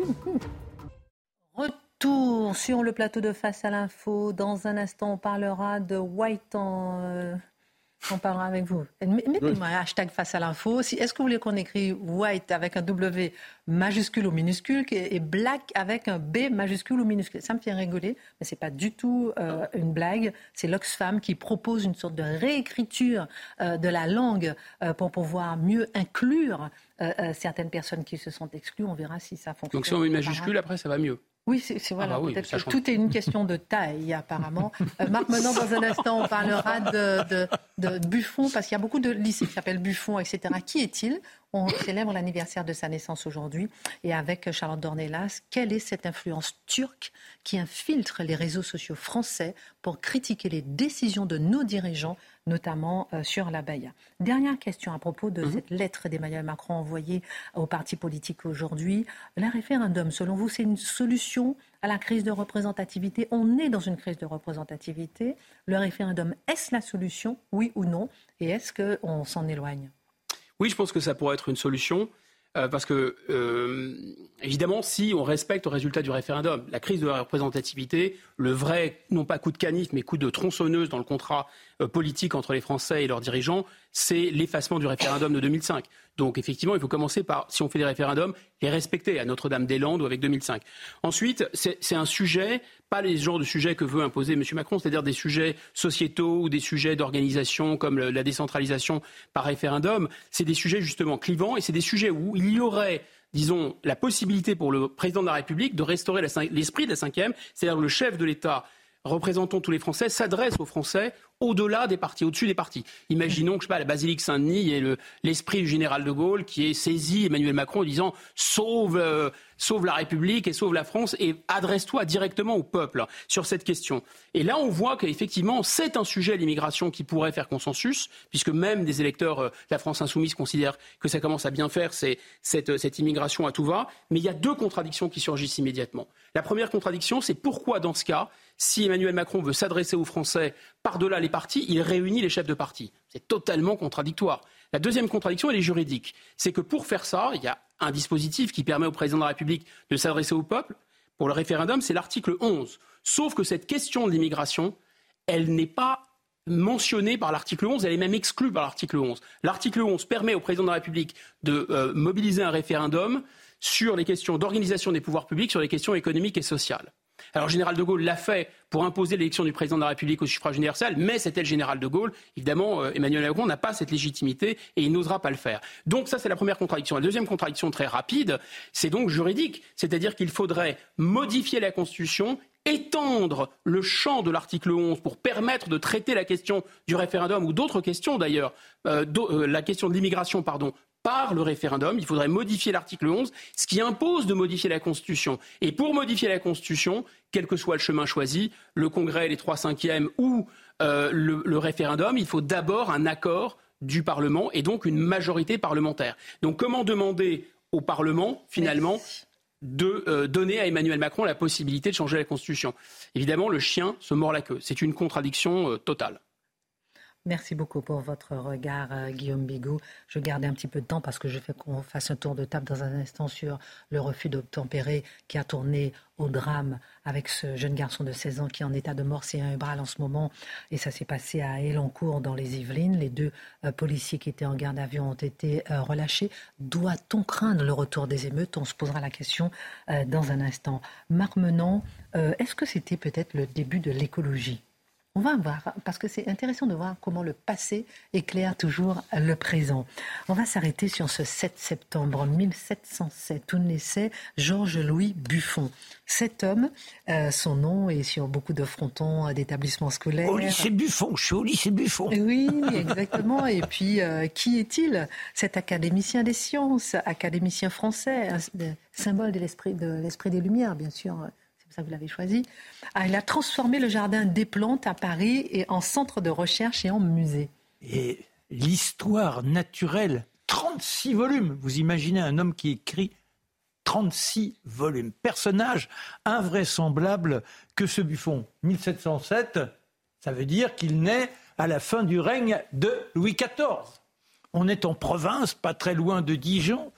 [LAUGHS] Retour sur le plateau de Face à l'info. Dans un instant, on parlera de White en. On parlera avec vous. Mettez-moi un hashtag face à l'info. Est-ce que vous voulez qu'on écrit white avec un W majuscule ou minuscule et black avec un B majuscule ou minuscule? Ça me fait rigoler, mais ce n'est pas du tout euh, une blague. C'est l'Oxfam qui propose une sorte de réécriture euh, de la langue euh, pour pouvoir mieux inclure certaines personnes qui se sont exclues. On verra si ça fonctionne. Donc si on met une majuscule, après, ça va mieux. Oui, c'est voilà. Ah bah peut-être que tout est une question de taille, apparemment. [LAUGHS] Euh, Marc, maintenant, dans un instant, on parlera de, de, Buffon, parce qu'il y a beaucoup de lycées qui s'appellent Buffon, etc. Qui est-il? On célèbre l'anniversaire de sa naissance aujourd'hui. Et avec Charlotte Dornelas, quelle est cette influence turque qui infiltre les réseaux sociaux français pour critiquer les décisions de nos dirigeants notamment euh, sur la Baïa. Dernière question à propos de mhm. cette lettre d'Emmanuel Macron envoyée aux partis politiques aujourd'hui. Le référendum, selon vous, c'est une solution à la crise de représentativité? On est dans une crise de représentativité. Le référendum, est-ce la solution, oui ou non? Et est-ce qu'on s'en éloigne? Oui, je pense que ça pourrait être une solution. Euh, parce que, euh, évidemment, si on respecte le résultat du référendum, la crise de la représentativité, le vrai, non pas coup de canif, mais coup de tronçonneuse dans le contrat euh, politique entre les Français et leurs dirigeants, c'est l'effacement du référendum de 2005. Donc effectivement, il faut commencer par, si on fait des référendums, les respecter à Notre-Dame-des-Landes ou avec 2005. Ensuite, c'est un sujet, pas les genres de sujets que veut imposer M. Macron, c'est-à-dire des sujets sociétaux ou des sujets d'organisation comme la décentralisation par référendum. C'est des sujets justement clivants et c'est des sujets où il y aurait disons, la possibilité pour le président de la République de restaurer l'esprit de la cinquième, c'est-à-dire le chef de l'État représentant tous les Français, s'adresse aux Français au-delà des partis, au-dessus des partis. Imaginons que, je sais pas, la basilique Saint-Denis, ait l'esprit du général de Gaulle qui ait saisi Emmanuel Macron en disant sauve, euh, sauve la République et sauve la France et adresse-toi directement au peuple sur cette question. Et là, on voit qu'effectivement, c'est un sujet, l'immigration, qui pourrait faire consensus, puisque même des électeurs de euh, la France insoumise considèrent que ça commence à bien faire, c'est cette, cette immigration à tout va. Mais il y a deux contradictions qui surgissent immédiatement. La première contradiction, c'est pourquoi, dans ce cas, si Emmanuel Macron veut s'adresser aux Français par-delà les partis, il réunit les chefs de parti. C'est totalement contradictoire. La deuxième contradiction, elle est juridique. C'est que pour faire ça, il y a un dispositif qui permet au président de la République de s'adresser au peuple. Pour le référendum, c'est l'article 11. Sauf que cette question de l'immigration, elle n'est pas mentionnée par l'article 11, elle est même exclue par l'article 11. L'article 11 permet au président de la République de euh, mobiliser un référendum sur les questions d'organisation des pouvoirs publics, sur les questions économiques et sociales. Alors, général de Gaulle l'a fait pour imposer l'élection du président de la République au suffrage universel, mais c'était le général de Gaulle. Évidemment, euh, Emmanuel Macron n'a pas cette légitimité et il n'osera pas le faire. Donc, ça, c'est la première contradiction. La deuxième contradiction très rapide, c'est donc juridique. C'est-à-dire qu'il faudrait modifier la Constitution étendre le champ de l'article 11 pour permettre de traiter la question du référendum ou d'autres questions d'ailleurs, euh, euh, la question de l'immigration, pardon, par le référendum. Il faudrait modifier l'article 11, ce qui impose de modifier la Constitution. Et pour modifier la Constitution, quel que soit le chemin choisi, le Congrès, les trois cinquièmes ou euh, le, référendum, il faut d'abord un accord du Parlement et donc une majorité parlementaire. Donc comment demander au Parlement, finalement, de euh, donner à Emmanuel Macron la possibilité de changer la Constitution? Évidemment, le chien se mord la queue. C'est une contradiction euh, totale. Merci beaucoup pour votre regard, euh, Guillaume Bigot. Je gardais un petit peu de temps parce que je fais qu'on fasse un tour de table dans un instant sur le refus d'obtempérer qui a tourné au drame avec ce jeune garçon de 16 ans qui est en état de mort cérébrale en ce moment. Et ça s'est passé à Elancourt, dans les Yvelines. Les deux euh, policiers qui étaient en garde à vue ont été euh, relâchés. Doit-on craindre le retour des émeutes? On se posera la question dans un instant. Marc est-ce que c'était peut-être le début de l'écologie? On va voir, parce que c'est intéressant de voir comment le passé éclaire toujours le présent. On va s'arrêter sur ce 7 septembre 1707 où naissait Georges-Louis Buffon. Cet homme, euh, son nom est sur beaucoup de frontons d'établissements scolaires. Au lycée Buffon, je suis au lycée Buffon. Oui, exactement. Et puis, euh, qui est-il? Cet académicien des sciences, académicien français, symbole de l'esprit des Lumières, bien sûr ça vous l'avez choisi. Ah, il a transformé le jardin des plantes à Paris et en centre de recherche et en musée. Et l'histoire naturelle, 36 volumes. Vous imaginez un homme qui écrit 36 volumes. Personnage invraisemblable que ce Buffon. 1707, ça veut dire qu'il naît à la fin du règne de Louis XIV. On est en province, pas très loin de Dijon.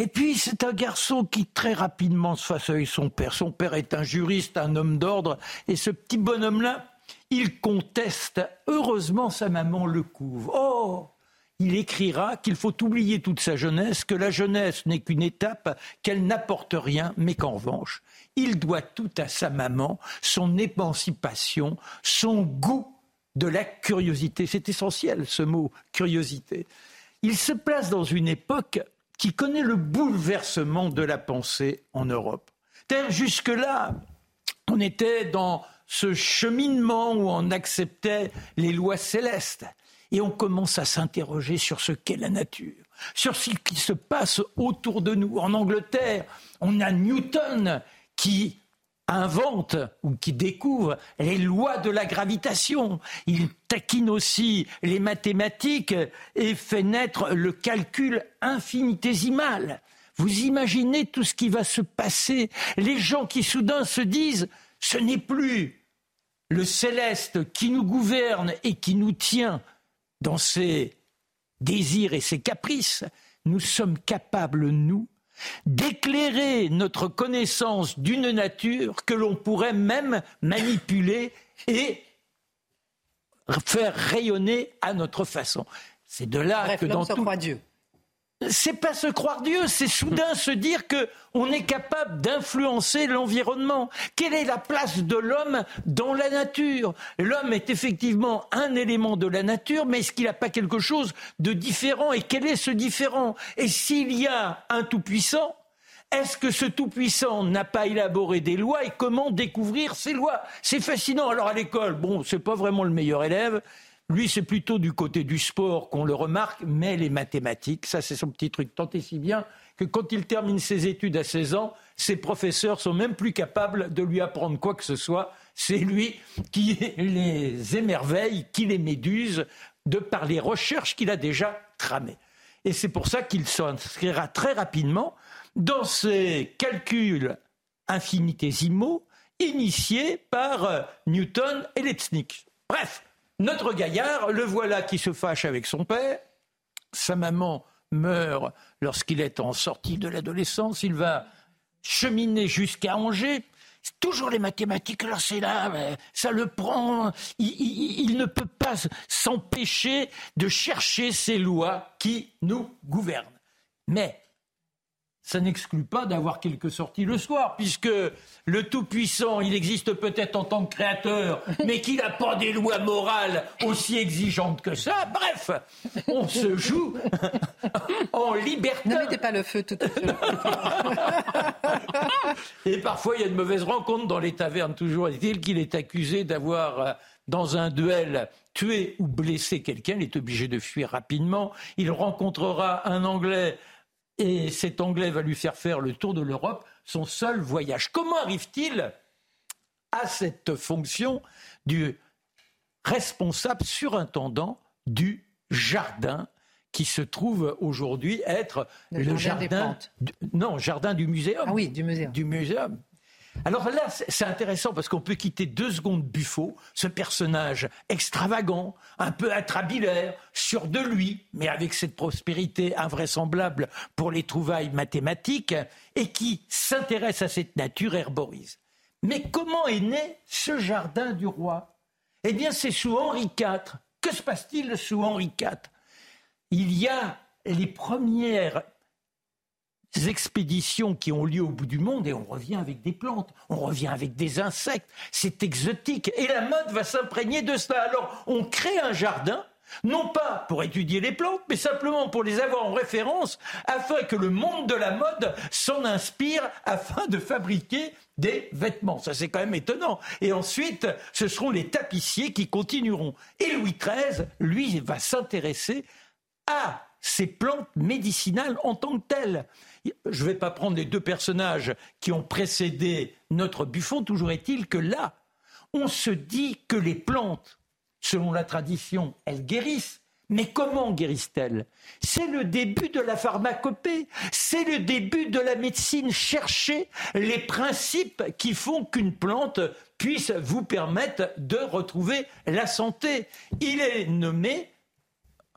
Et puis, c'est un garçon qui très rapidement se fasse avec son père. Son père est un juriste, un homme d'ordre. Et ce petit bonhomme-là, il conteste. Heureusement, sa maman le couvre. Oh il écrira qu'il faut oublier toute sa jeunesse, que la jeunesse n'est qu'une étape, qu'elle n'apporte rien, mais qu'en revanche, il doit tout à sa maman, son émancipation, son goût de la curiosité. C'est essentiel ce mot, curiosité. Il se place dans une époque qui connaît le bouleversement de la pensée en Europe. Jusque-là, on était dans ce cheminement où on acceptait les lois célestes. Et on commence à s'interroger sur ce qu'est la nature, sur ce qui se passe autour de nous. En Angleterre, on a Newton qui invente ou qui découvre les lois de la gravitation. Il taquine aussi les mathématiques et fait naître le calcul infinitésimal. Vous imaginez tout ce qui va se passer Les gens qui soudain se disent ce n'est plus le céleste qui nous gouverne et qui nous tient dans ses désirs et ses caprices. Nous sommes capables, nous, d'éclairer notre connaissance d'une nature que l'on pourrait même manipuler et faire rayonner à notre façon. C'est de là que dans tout... Dieu c'est pas se croire Dieu, c'est soudain se dire que on est capable d'influencer l'environnement. Quelle est la place de l'homme dans la nature? L'homme est effectivement un élément de la nature, mais est-ce qu'il n'a pas quelque chose de différent? Et quel est ce différent? Et s'il y a un tout-puissant, est-ce que ce tout-puissant n'a pas élaboré des lois? Et comment découvrir ces lois? C'est fascinant. Alors à l'école, bon, c'est pas vraiment le meilleur élève. Lui, c'est plutôt du côté du sport qu'on le remarque, mais les mathématiques, ça c'est son petit truc, tant et si bien que quand il termine ses études à 16 ans, ses professeurs sont même plus capables de lui apprendre quoi que ce soit. C'est lui qui [LAUGHS] les émerveille, qui les méduse, de par les recherches qu'il a déjà tramées. Et c'est pour ça qu'il s'inscrira très rapidement dans ces calculs infinitésimaux initiés par euh, Newton et Leibniz. Bref, notre gaillard, le voilà qui se fâche avec son père. Sa maman meurt lorsqu'il est en sortie de l'adolescence. Il va cheminer jusqu'à Angers. toujours les mathématiques, alors c'est là, ça le prend, il, ne peut pas s'empêcher de chercher ces lois qui nous gouvernent. Mais ça n'exclut pas d'avoir quelques sorties le soir, puisque le Tout-Puissant, il existe peut-être en tant que créateur, [LAUGHS] mais qu'il n'a pas des lois morales aussi exigeantes que ça. Bref, on se joue [LAUGHS] en liberté. Ne mettez pas le feu tout à fait. [LAUGHS] Et parfois, il y a de mauvaises rencontres dans les tavernes. Toujours est-il qu'il est accusé d'avoir, euh, dans un duel, tué ou blessé quelqu'un. Il est obligé de fuir rapidement. Il rencontrera un Anglais et cet Anglais va lui faire faire le tour de l'Europe, son seul voyage. Comment arrive-t-il à cette fonction du responsable surintendant du jardin qui se trouve aujourd'hui être le, jardin, non jardin du muséum. Ah oui, du muséum. Du muséum. Alors là, c'est intéressant parce qu'on peut quitter deux secondes Buffo, ce personnage extravagant, un peu atrabilaire, sûr de lui, mais avec cette prospérité invraisemblable pour les trouvailles mathématiques, et qui s'intéresse à cette nature herborise. Mais comment est né ce jardin du roi? Eh bien, c'est sous Henri IV. Que se passe-t-il sous Henri IV Il y a les premières expéditions qui ont lieu au bout du monde et on revient avec des plantes, on revient avec des insectes. C'est exotique et la mode va s'imprégner de cela. Alors on crée un jardin non pas pour étudier les plantes, mais simplement pour les avoir en référence, afin que le monde de la mode s'en inspire afin de fabriquer des vêtements. Ça, c'est quand même étonnant. Et ensuite, ce seront les tapissiers qui continueront. Et Louis XIII, lui, va s'intéresser à ces plantes médicinales en tant que telles. Je ne vais pas prendre les deux personnages qui ont précédé notre Buffon, toujours est-il que là, on se dit que les plantes, selon la tradition, elles guérissent. Mais comment guérissent-elles? C'est le début de la pharmacopée, c'est le début de la médecine. Chercher les principes qui font qu'une plante puisse vous permettre de retrouver la santé. Il est nommé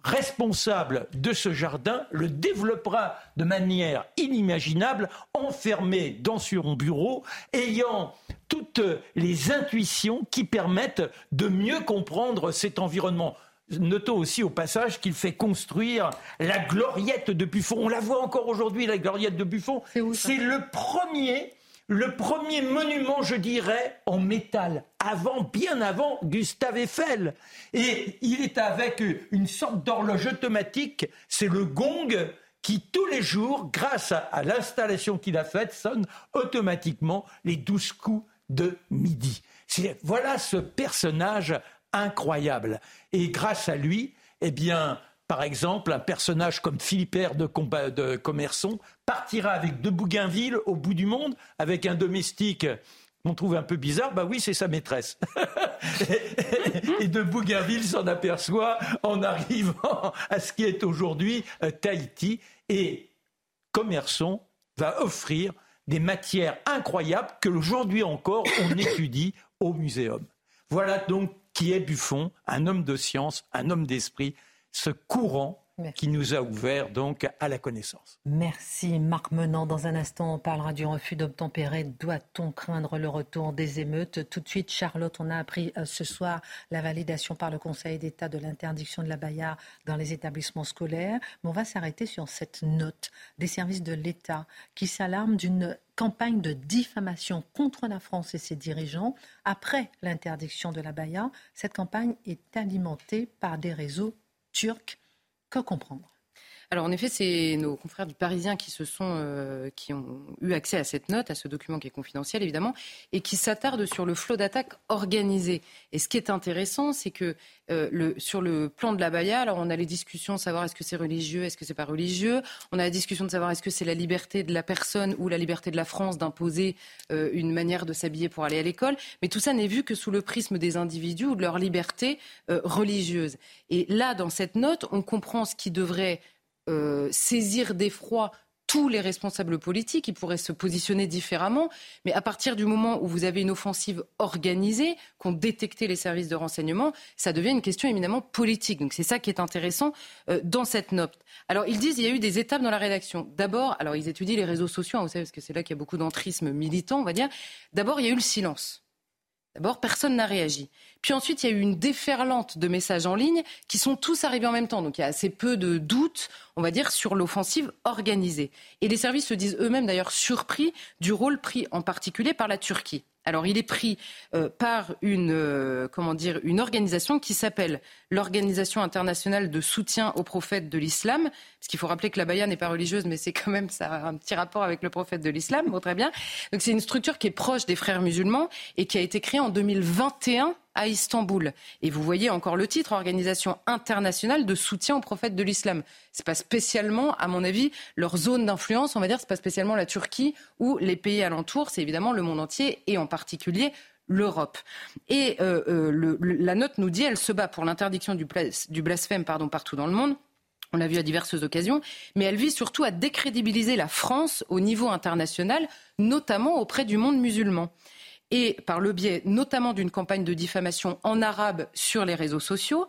responsable de ce jardin le développera de manière inimaginable, enfermé dans son bureau, ayant toutes les intuitions qui permettent de mieux comprendre cet environnement. Notons aussi au passage qu'il fait construire la gloriette de Buffon. On la voit encore aujourd'hui, la gloriette de Buffon. C'est le premier le premier monument, je dirais, en métal, avant, bien avant Gustave Eiffel. Et il est avec une sorte d'horloge automatique, c'est le gong qui tous les jours, grâce à, l'installation qu'il a faite, sonne automatiquement les douze coups de midi. Voilà ce personnage incroyable. Et grâce à lui, eh bien, par exemple, un personnage comme Philippère de, de Commerçon partira avec de Bougainville au bout du monde, avec un domestique qu'on trouve un peu bizarre, bah oui, c'est sa maîtresse. [LAUGHS] et de Bougainville s'en aperçoit en arrivant à ce qui est aujourd'hui euh, Tahiti. Et Commerçon va offrir des matières incroyables que aujourd'hui encore on [COUGHS] étudie au muséum. Voilà donc qui est Buffon, un homme de science, un homme d'esprit, ce courant qui nous a ouvert donc à la connaissance. Merci Marc Menant. Dans un instant, on parlera du refus d'obtempérer. Doit-on craindre le retour des émeutes? Tout de suite, Charlotte, on a appris euh, ce soir la validation par le Conseil d'État de l'interdiction de la baïa dans les établissements scolaires. Mais on va s'arrêter sur cette note des services de l'État qui s'alarment d'une campagne de diffamation contre la France et ses dirigeants après l'interdiction de la baïa. Cette campagne est alimentée par des réseaux turcs. Que comprendre? Alors en effet, c'est nos confrères du Parisien qui se sont, euh, qui ont eu accès à cette note, à ce document qui est confidentiel évidemment, et qui s'attardent sur le flot d'attaques organisées. Et ce qui est intéressant, c'est que euh, sur le plan de la Baïa, alors on a les discussions de savoir est-ce que c'est religieux, est-ce que c'est pas religieux. On a la discussion de savoir est-ce que c'est la liberté de la personne ou la liberté de la France d'imposer euh, une manière de s'habiller pour aller à l'école. Mais tout ça n'est vu que sous le prisme des individus ou de leur liberté religieuse. Et là, dans cette note, on comprend ce qui devrait euh, saisir d'effroi tous les responsables politiques, ils pourraient se positionner différemment, mais à partir du moment où vous avez une offensive organisée, qu'ont détecté les services de renseignement, ça devient une question éminemment politique. Donc c'est ça qui est intéressant euh, dans cette note. Alors ils disent qu'il y a eu des étapes dans la rédaction. D'abord, alors ils étudient les réseaux sociaux, hein, vous savez, parce que c'est là qu'il y a beaucoup d'entrisme militant, on va dire. D'abord, il y a eu le silence. D'abord, personne n'a réagi. Puis ensuite, il y a eu une déferlante de messages en ligne qui sont tous arrivés en même temps. Donc il y a assez peu de doutes, on va dire, sur l'offensive organisée. Et les services se disent eux-mêmes d'ailleurs surpris du rôle pris en particulier par la Turquie. Alors, il est pris euh, par une, euh, comment dire, une organisation qui s'appelle l'Organisation internationale de soutien aux prophètes de l'islam. Parce qu'il faut rappeler que la Baïa n'est pas religieuse, mais c'est quand même ça a un petit rapport avec le prophète de l'islam. Bon, très bien. Donc, c'est une structure qui est proche des frères musulmans et qui a été créée en 2021 à Istanbul. Et vous voyez encore le titre, Organisation internationale de soutien aux prophètes de l'islam. C'est pas spécialement, à mon avis, leur zone d'influence, on va dire, c'est pas spécialement la Turquie ou les pays alentours, c'est évidemment le monde entier et en particulier l'Europe. Et euh, euh, la note nous dit, elle se bat pour l'interdiction du, du, blasphème pardon, partout dans le monde. On l'a vu à diverses occasions, mais elle vise surtout à décrédibiliser la France au niveau international, notamment auprès du monde musulman et par le biais notamment d'une campagne de diffamation en arabe sur les réseaux sociaux.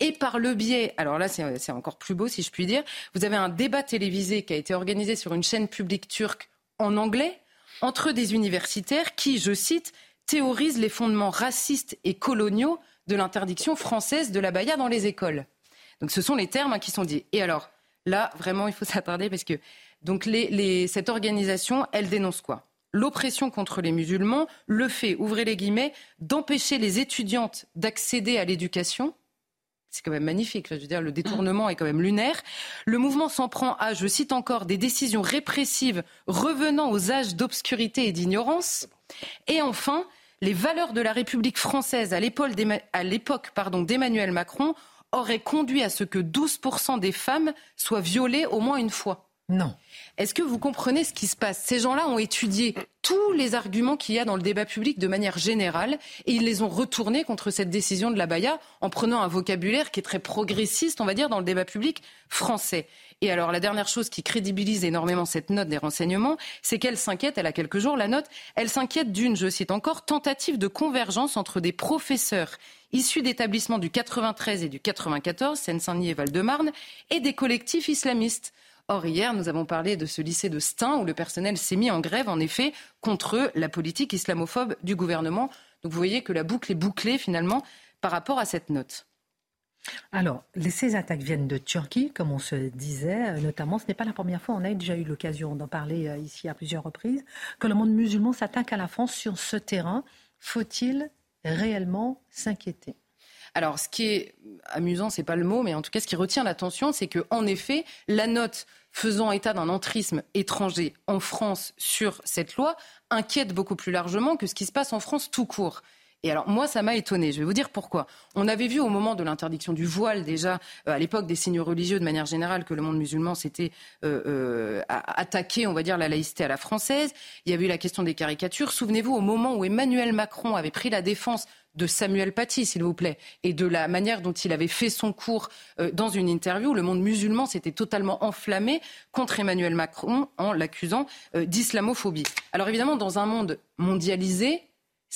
Et par le biais, alors là c'est encore plus beau si je puis dire, vous avez un débat télévisé qui a été organisé sur une chaîne publique turque en anglais entre des universitaires qui, je cite, théorisent les fondements racistes et coloniaux de l'interdiction française de la baya dans les écoles. Donc ce sont les termes hein, qui sont dits. Et alors là, vraiment, il faut [LAUGHS] s'attarder parce que cette organisation, elle dénonce quoi? L'oppression contre les musulmans, le fait, ouvrez les guillemets, d'empêcher les étudiantes d'accéder à l'éducation. C'est quand même magnifique. Je veux dire, le détournement est quand même lunaire. Le mouvement s'en prend à, je cite encore, des décisions répressives revenant aux âges d'obscurité et d'ignorance. Et enfin, les valeurs de la République française à l'époque d'Emmanuel Macron auraient conduit à ce que 12% des femmes soient violées au moins une fois. Non. Est-ce que vous comprenez ce qui se passe? Ces gens-là ont étudié tous les arguments qu'il y a dans le débat public de manière générale et ils les ont retournés contre cette décision de la Baïa en prenant un vocabulaire qui est très progressiste, on va dire, dans le débat public français. Et alors, la dernière chose qui crédibilise énormément cette note des renseignements, c'est qu'elle s'inquiète, elle a quelques jours, la note, elle s'inquiète d'une, je cite encore, tentative de convergence entre des professeurs issus d'établissements du 93 et du 94, Seine-Saint-Denis et Val-de-Marne, et des collectifs islamistes. Or, hier, nous avons parlé de ce lycée de Stein où le personnel s'est mis en grève, en effet, contre la politique islamophobe du gouvernement. Donc vous voyez que la boucle est bouclée finalement par rapport à cette note. Alors, ces attaques viennent de Turquie, comme on se disait, euh, notamment. Ce n'est pas la première fois, on a déjà eu l'occasion d'en parler euh, ici à plusieurs reprises, que le monde musulman s'attaque à la France sur ce terrain. Faut-il réellement s'inquiéter? Alors, ce qui est amusant, c'est pas le mot, mais en tout cas, ce qui retient l'attention, c'est que, en effet, la note faisant état d'un entrisme étranger en France sur cette loi inquiète beaucoup plus largement que ce qui se passe en France tout court. Et alors moi, ça m'a étonné. Je vais vous dire pourquoi. On avait vu au moment de l'interdiction du voile déjà, euh, à l'époque des signes religieux de manière générale, que le monde musulman s'était euh, euh, attaqué, on va dire, la laïcité à la française. Il y avait eu la question des caricatures. Souvenez-vous, au moment où Emmanuel Macron avait pris la défense de Samuel Paty, s'il vous plaît, et de la manière dont il avait fait son cours dans une interview, le monde musulman s'était totalement enflammé contre Emmanuel Macron en l'accusant d'islamophobie. Alors évidemment, dans un monde mondialisé,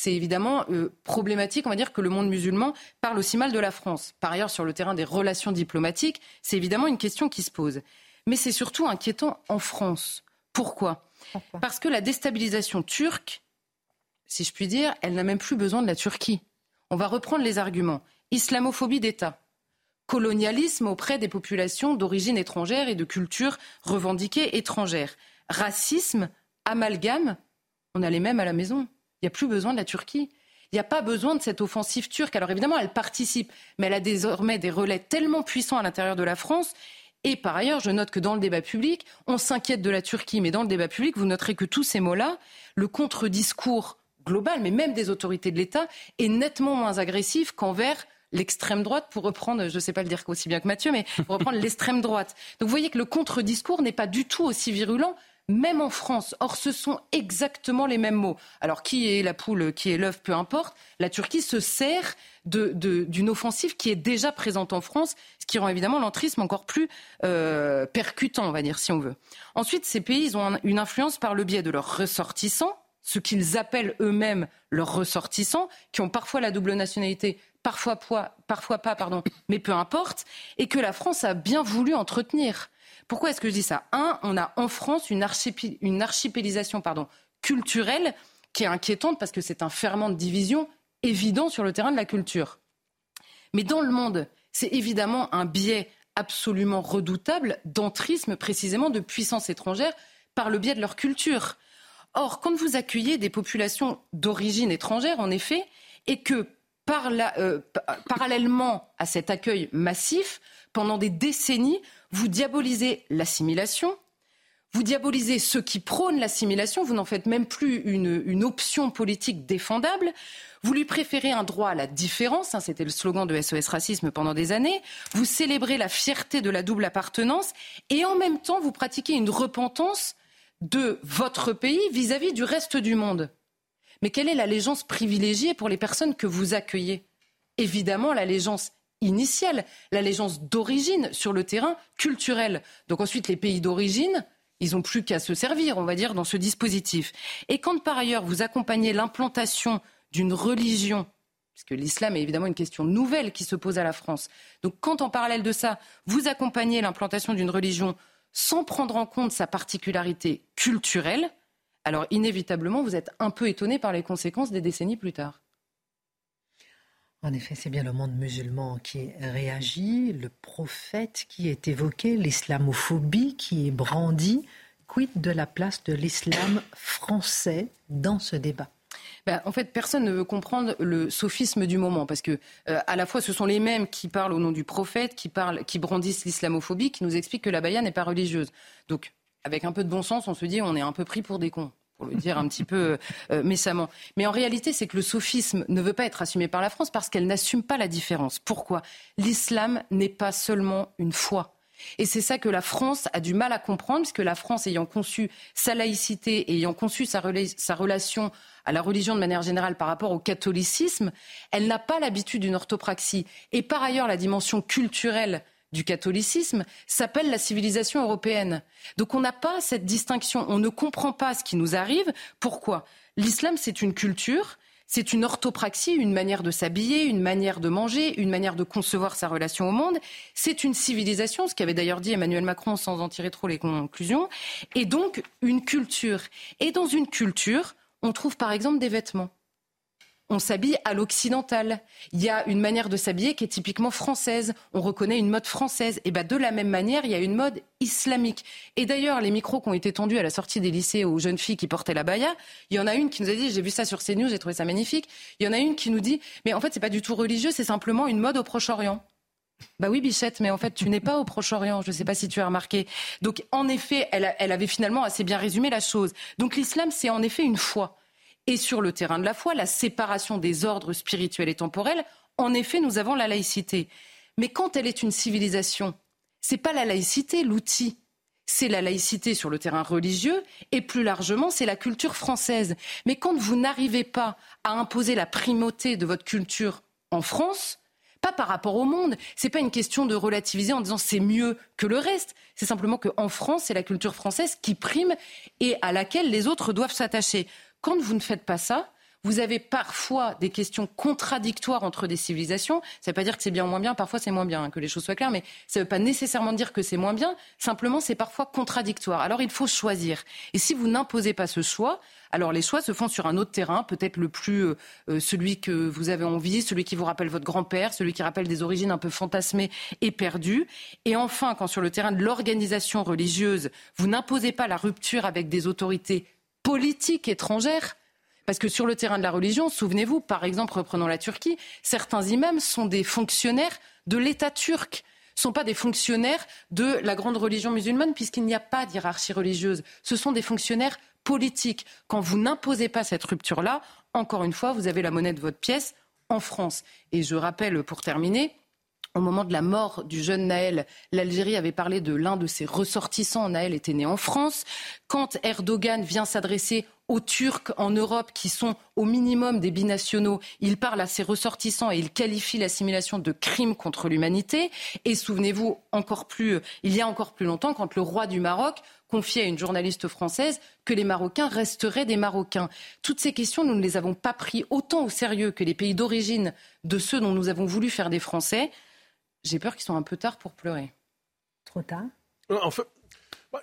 c'est évidemment euh, problématique, on va dire, que le monde musulman parle aussi mal de la France. Par ailleurs, sur le terrain des relations diplomatiques, c'est évidemment une question qui se pose. Mais c'est surtout inquiétant en France. Pourquoi, Parce que la déstabilisation turque, si je puis dire, elle n'a même plus besoin de la Turquie. On va reprendre les arguments. Islamophobie d'État, colonialisme auprès des populations d'origine étrangère et de culture revendiquée étrangère, racisme, amalgame, on a les mêmes à la maison. Il n'y a plus besoin de la Turquie. Il n'y a pas besoin de cette offensive turque. Alors évidemment, elle participe, mais elle a désormais des relais tellement puissants à l'intérieur de la France. Et par ailleurs, je note que dans le débat public, on s'inquiète de la Turquie, mais dans le débat public, vous noterez que tous ces mots-là, le contre-discours global, mais même des autorités de l'État, est nettement moins agressif qu'envers l'extrême droite, pour reprendre, je ne sais pas le dire aussi bien que Mathieu, mais pour reprendre [LAUGHS] l'extrême droite. Donc vous voyez que le contre-discours n'est pas du tout aussi virulent même en France. Or, ce sont exactement les mêmes mots. Alors, qui est la poule, qui est l'œuf, peu importe. La Turquie se sert d'une offensive qui est déjà présente en France, ce qui rend évidemment l'entrisme encore plus euh, percutant, on va dire, si on veut. Ensuite, ces pays ont une influence par le biais de leurs ressortissants, ce qu'ils appellent eux-mêmes leurs ressortissants, qui ont parfois la double nationalité, parfois, parfois pas, pardon, mais peu importe, et que la France a bien voulu entretenir. Pourquoi est-ce que je dis ça? Un, on a en France une, archipélisation pardon, culturelle qui est inquiétante parce que c'est un ferment de division évident sur le terrain de la culture. Mais dans le monde, c'est évidemment un biais absolument redoutable d'entrisme précisément de puissances étrangères par le biais de leur culture. Or, quand vous accueillez des populations d'origine étrangère, en effet, et que euh, parallèlement à cet accueil massif, pendant des décennies, vous diabolisez l'assimilation, vous diabolisez ceux qui prônent l'assimilation, vous n'en faites même plus une, option politique défendable. Vous lui préférez un droit à la différence, hein, c'était le slogan de SOS Racisme pendant des années. Vous célébrez la fierté de la double appartenance et en même temps vous pratiquez une repentance de votre pays vis-à-vis du reste du monde. Mais quelle est l'allégeance privilégiée pour les personnes que vous accueillez? Évidemment, l'allégeance initiale, l'allégeance d'origine sur le terrain culturel. Donc ensuite, les pays d'origine, ils n'ont plus qu'à se servir, on va dire, dans ce dispositif. Et quand par ailleurs vous accompagnez l'implantation d'une religion, puisque l'islam est évidemment une question nouvelle qui se pose à la France, donc quand en parallèle de ça, vous accompagnez l'implantation d'une religion sans prendre en compte sa particularité culturelle, alors inévitablement, vous êtes un peu étonné par les conséquences des décennies plus tard. En effet, c'est bien le monde musulman qui réagit, le prophète qui est évoqué, l'islamophobie qui est brandie. Quid de la place de l'islam français dans ce débat? Ben, en fait, personne ne veut comprendre le sophisme du moment, parce que euh, à la fois, ce sont les mêmes qui parlent au nom du prophète, qui parlent, qui brandissent l'islamophobie, qui nous expliquent que la baya n'est pas religieuse. Donc, avec un peu de bon sens, on se dit on est un peu pris pour des cons pour le dire un petit peu euh, méchamment. Mais en réalité, c'est que le sophisme ne veut pas être assumé par la France parce qu'elle n'assume pas la différence. Pourquoi? L'islam n'est pas seulement une foi. Et c'est ça que la France a du mal à comprendre, puisque la France, ayant conçu sa laïcité ayant conçu sa relation à la religion de manière générale par rapport au catholicisme, elle n'a pas l'habitude d'une orthopraxie. Et par ailleurs, la dimension culturelle du catholicisme s'appelle la civilisation européenne. Donc on n'a pas cette distinction, on ne comprend pas ce qui nous arrive. Pourquoi? L'islam, c'est une culture, c'est une orthopraxie, une manière de s'habiller, une manière de manger, une manière de concevoir sa relation au monde. C'est une civilisation, ce qu'avait d'ailleurs dit Emmanuel Macron sans en tirer trop les conclusions, et donc une culture. Et dans une culture, on trouve par exemple des vêtements on s'habille à l'occidental. Il y a une manière de s'habiller qui est typiquement française. On reconnaît une mode française. Et ben de la même manière, il y a une mode islamique. Et d'ailleurs, les micros qui ont été tendus à la sortie des lycées aux jeunes filles qui portaient la baya, il y en a une qui nous a dit, j'ai vu ça sur CNews, j'ai trouvé ça magnifique. Il y en a une qui nous dit, mais en fait, c'est pas du tout religieux, c'est simplement une mode au Proche-Orient. Bah oui, Bichette, mais en fait, tu n'es pas au Proche-Orient. Je ne sais pas si tu as remarqué. Donc, en effet, elle, elle avait finalement assez bien résumé la chose. Donc, l'islam, c'est en effet une foi et sur le terrain de la foi, la séparation des ordres spirituels et temporels, en effet, nous avons la laïcité. Mais quand elle est une civilisation, c'est pas la laïcité l'outil, c'est la laïcité sur le terrain religieux et plus largement, c'est la culture française. Mais quand vous n'arrivez pas à imposer la primauté de votre culture en France, pas par rapport au monde. C'est pas une question de relativiser en disant c'est mieux que le reste. C'est simplement qu'en France, c'est la culture française qui prime et à laquelle les autres doivent s'attacher. Quand vous ne faites pas ça, vous avez parfois des questions contradictoires entre des civilisations. Ça ne veut pas dire que c'est bien ou moins bien, parfois c'est moins bien, hein, que les choses soient claires, mais ça ne veut pas nécessairement dire que c'est moins bien, simplement c'est parfois contradictoire. Alors il faut choisir. Et si vous n'imposez pas ce choix, alors les choix se font sur un autre terrain, peut-être le plus euh, euh, celui que vous avez envie, celui qui vous rappelle votre grand-père, celui qui rappelle des origines un peu fantasmées et perdues. Et enfin, quand sur le terrain de l'organisation religieuse, vous n'imposez pas la rupture avec des autorités politique étrangère. Parce que sur le terrain de la religion, souvenez-vous, par exemple, reprenons la Turquie, certains imams sont des fonctionnaires de l'État turc ne sont pas des fonctionnaires de la grande religion musulmane, puisqu'il n'y a pas d'hierarchie religieuse. Ce sont des fonctionnaires politiques. Quand vous n'imposez pas cette rupture-là, encore une fois, vous avez la monnaie de votre pièce en France. Et je rappelle, pour terminer, au moment de la mort du jeune Naël, l'Algérie avait parlé de l'un de ses ressortissants. Naël était né en France. Quand Erdogan vient s'adresser aux Turcs en Europe qui sont au minimum des binationaux, il parle à ses ressortissants et il qualifie l'assimilation de crime contre l'humanité. Et souvenez-vous, encore plus, il y a encore plus longtemps, quand le roi du Maroc confiait à une journaliste française que les Marocains resteraient des Marocains. Toutes ces questions, nous ne les avons pas pris autant au sérieux que les pays d'origine de ceux dont nous avons voulu faire des Français j'ai peur qu'ils soient un peu tard pour pleurer. Trop tard? En fait,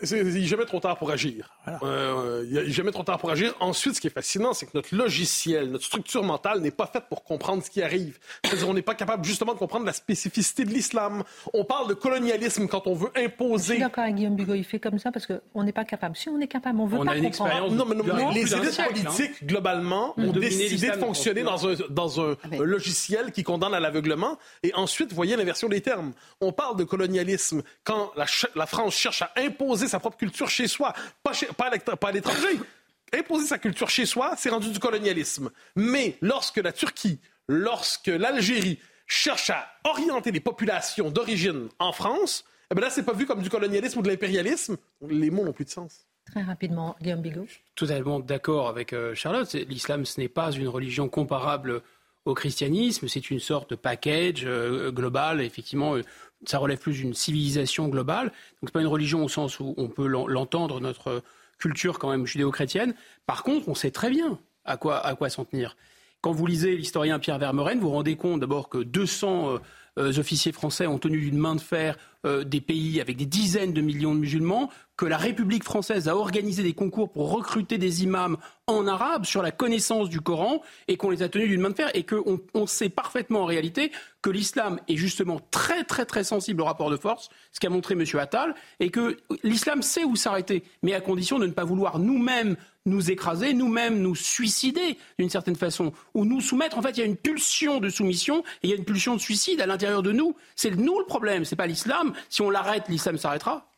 il n'est jamais trop tard pour agir. Euh, il n'est jamais trop tard pour agir. Ensuite, ce qui est fascinant, c'est que notre logiciel, notre structure mentale n'est pas faite pour comprendre ce qui arrive. C'est-à-dire, on n'est pas capable justement de comprendre la spécificité de l'islam. On parle de colonialisme quand on veut imposer. Je suis d'accord avec Guillaume Bigot, il fait comme ça parce qu'on n'est pas capable. Si on est capable, on veut on pas a une expérience. Non, mais, non, les élites hein. politiques, globalement, ont décidé de fonctionner dans un, dans un ah, logiciel qui condamne à l'aveuglement. Et ensuite, voyez l'inversion des termes. On parle de colonialisme quand la, la France cherche à imposer sa propre culture chez soi, pas, pas à l'étranger. [LAUGHS] Imposer sa culture chez soi, c'est rendu du colonialisme. Mais lorsque la Turquie, lorsque l'Algérie cherche à orienter les populations d'origine en France, eh bien là, c'est pas vu comme du colonialisme ou de l'impérialisme. Les mots n'ont plus de sens. Très rapidement, Guillaume Bigot. Totalement d'accord avec euh, Charlotte. L'islam, ce n'est pas une religion comparable au christianisme. C'est une sorte de package euh, global. Effectivement, euh, ça relève plus d'une civilisation globale. Donc, n'est pas une religion au sens où on peut l'entendre, notre culture quand même judéo-chrétienne. Par contre, on sait très bien à quoi, à quoi s'en tenir. Quand vous lisez l'historien Pierre Vermeuren, vous vous rendez compte d'abord que 200 euh, euh, officiers français ont tenu d'une main de fer euh, des pays avec des dizaines de millions de musulmans, que la République française a organisé des concours pour recruter des imams en arabe sur la connaissance du Coran et qu'on les a tenus d'une main de fer et qu'on on sait parfaitement en réalité que l'islam est justement très très très sensible au rapport de force, ce qu'a montré M. Attal, et que l'islam sait où s'arrêter, mais à condition de ne pas vouloir nous-mêmes nous écraser, nous-mêmes nous suicider d'une certaine façon, ou nous soumettre. En fait, il y a une pulsion de soumission et il y a une pulsion de suicide à l'intérieur de nous. C'est nous le problème, c'est pas l'islam. Si on l'arrête, l'islam s'arrêtera.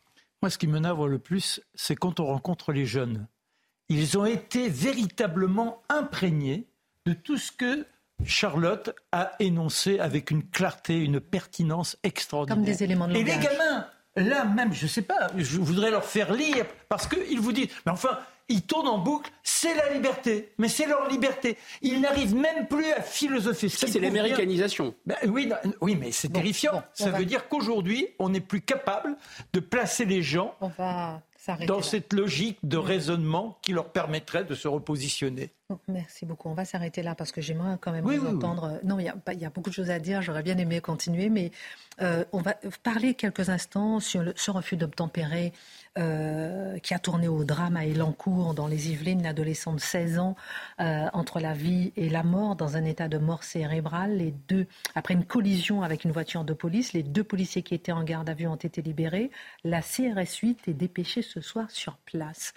Moi, ce qui me navre le plus, c'est quand on rencontre les jeunes. Ils ont été véritablement imprégnés de tout ce que Charlotte a énoncé avec une clarté, une pertinence extraordinaire. Comme des éléments de langage. Et les gamins, là même, je ne sais pas, je voudrais leur faire lire, parce qu'ils vous disent, mais enfin, ils tournent en boucle, c'est la liberté, mais c'est leur liberté. Ils n'arrivent même plus à philosopher. Ça, c'est l'américanisation. Ben, oui, oui, mais c'est terrifiant. Ça veut dire qu'aujourd'hui, on n'est plus capable de placer les gens dans cette logique de raisonnement qui leur permettrait de se repositionner. Merci beaucoup. On va s'arrêter là parce que j'aimerais quand même vous entendre. Non, il y, a beaucoup de choses à dire. J'aurais bien aimé continuer, mais euh, on va parler quelques instants sur le, ce refus d'obtempérer euh, qui a tourné au drame à Elancourt, dans les Yvelines, une adolescente de 16 ans, euh, entre la vie et la mort, dans un état de mort cérébrale. Les deux, après une collision avec une voiture de police, les deux policiers qui étaient en garde à vue ont été libérés. La CRS 8 est dépêchée ce soir sur place.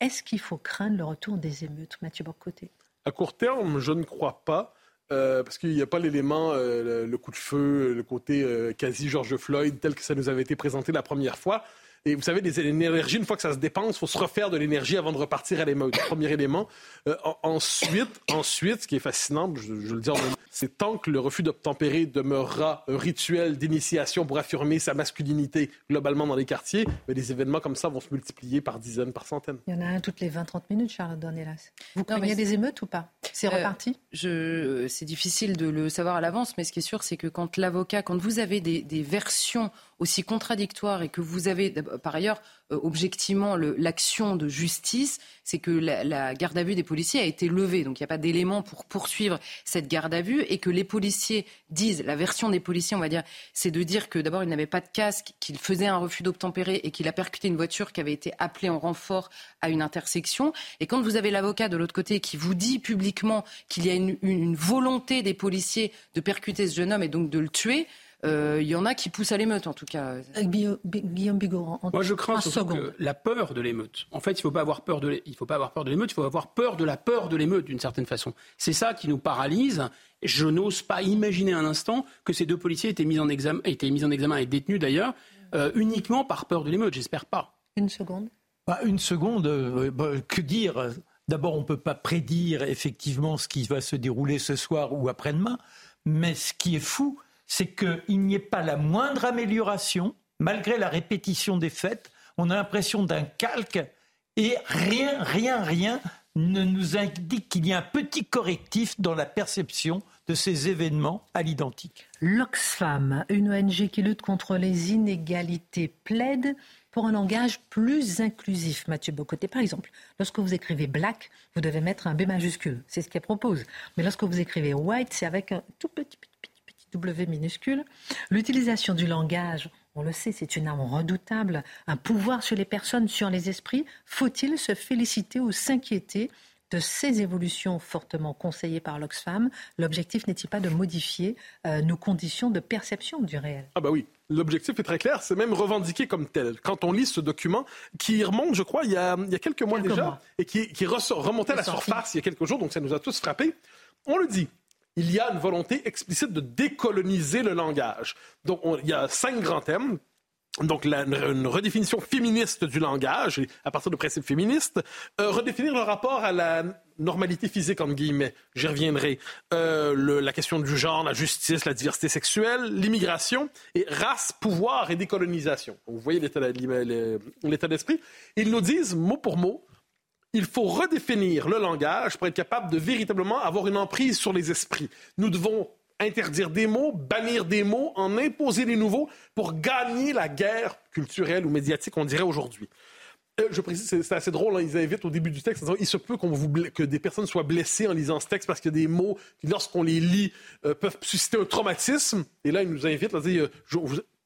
Est-ce qu'il faut craindre le retour des émeutes, Mathieu Bocoté? À court terme, je ne crois pas. Euh, parce qu'il n'y a pas l'élément, le, coup de feu, le côté quasi George Floyd tel que ça nous avait été présenté la première fois. Et vous savez, les énergies, une fois que ça se dépense, il faut se refaire de l'énergie avant de repartir à l'émeute. Premier élément. Euh, ensuite, ensuite, ce qui est fascinant, je, je le dis en c'est tant que le refus d'obtempérer demeurera un rituel d'initiation pour affirmer sa masculinité globalement dans les quartiers, mais des événements comme ça vont se multiplier par dizaines, par centaines. Il y en a un toutes les 20-30 minutes, Charlotte Dornelas. Vous craignez des émeutes ou pas? C'est euh, reparti? je... C'est difficile de le savoir à l'avance, mais ce qui est sûr, c'est que quand l'avocat, quand vous avez des, des versions aussi contradictoires et que vous avez, par ailleurs, euh, objectivement l'action de justice, c'est que la, garde à vue des policiers a été levée. Donc il n'y a pas d'éléments pour poursuivre cette garde à vue et que les policiers disent, la version des policiers, on va dire, c'est de dire que d'abord il n'avait pas de casque, qu'il faisait un refus d'obtempérer et qu'il a percuté une voiture qui avait été appelée en renfort à une intersection. Et quand vous avez l'avocat de l'autre côté qui vous dit publiquement qu'il y a une volonté des policiers de percuter ce jeune homme et donc de le tuer, euh, il y en a qui poussent à l'émeute, en tout cas. Guillaume Bigot, Moi, je crains surtout que la peur de l'émeute. En fait, il ne faut pas avoir peur de l'émeute, il faut avoir peur de la peur de l'émeute, d'une certaine façon. C'est ça qui nous paralyse. Je n'ose pas imaginer un instant que ces deux policiers étaient mis en examen, étaient mis en examen et détenus d'ailleurs, euh, uniquement par peur de l'émeute. J'espère pas. Une seconde. Bah, une seconde, euh, bah, que dire? D'abord, on ne peut pas prédire effectivement ce qui va se dérouler ce soir ou après-demain, mais ce qui est fou, c'est qu'il n'y ait pas la moindre amélioration, malgré la répétition des faits. On a l'impression d'un calque et rien, rien, rien ne nous indique qu'il y a un petit correctif dans la perception de ces événements à l'identique. L'Oxfam, une ONG qui lutte contre les inégalités, plaide pour un langage plus inclusif. Mathieu Bocoté, par exemple, lorsque vous écrivez black, vous devez mettre un B majuscule. C'est ce qu'elle propose. Mais lorsque vous écrivez white, c'est avec un tout petit, W minuscule. L'utilisation du langage on le sait, c'est une arme redoutable, un pouvoir sur les personnes, sur les esprits. Faut-il se féliciter ou s'inquiéter de ces évolutions fortement conseillées par l'Oxfam? L'objectif n'est-il pas de modifier euh, nos conditions de perception du réel? Ah bah oui, L'objectif est très clair, c'est même revendiqué comme tel. Quand on lit ce document, qui remonte, je crois, il y a, quelques mois déjà, et qui, remontait à la surface il y a quelques jours, donc ça nous a tous frappés, on le dit il y a une volonté explicite de décoloniser le langage. Donc, il y a cinq grands thèmes. Donc, une redéfinition féministe du langage, à partir de principes féministes, euh, redéfinir le rapport à la normalité physique, entre guillemets, j'y reviendrai, euh, la question du genre, la justice, la diversité sexuelle, l'immigration, et race, pouvoir et décolonisation. vous voyez l'état d'esprit. Ils nous disent, mot pour mot, il faut redéfinir le langage pour être capable de véritablement avoir une emprise sur les esprits. Nous devons interdire des mots, bannir des mots, en imposer des nouveaux pour gagner la guerre culturelle ou médiatique, on dirait aujourd'hui. Euh, je précise, c'est assez drôle, hein, ils invitent au début du texte, il se peut que des personnes soient blessées en lisant ce texte parce qu'il y a des mots lorsqu'on les lit, euh, peuvent susciter un traumatisme. Et là, ils nous invitent à dire,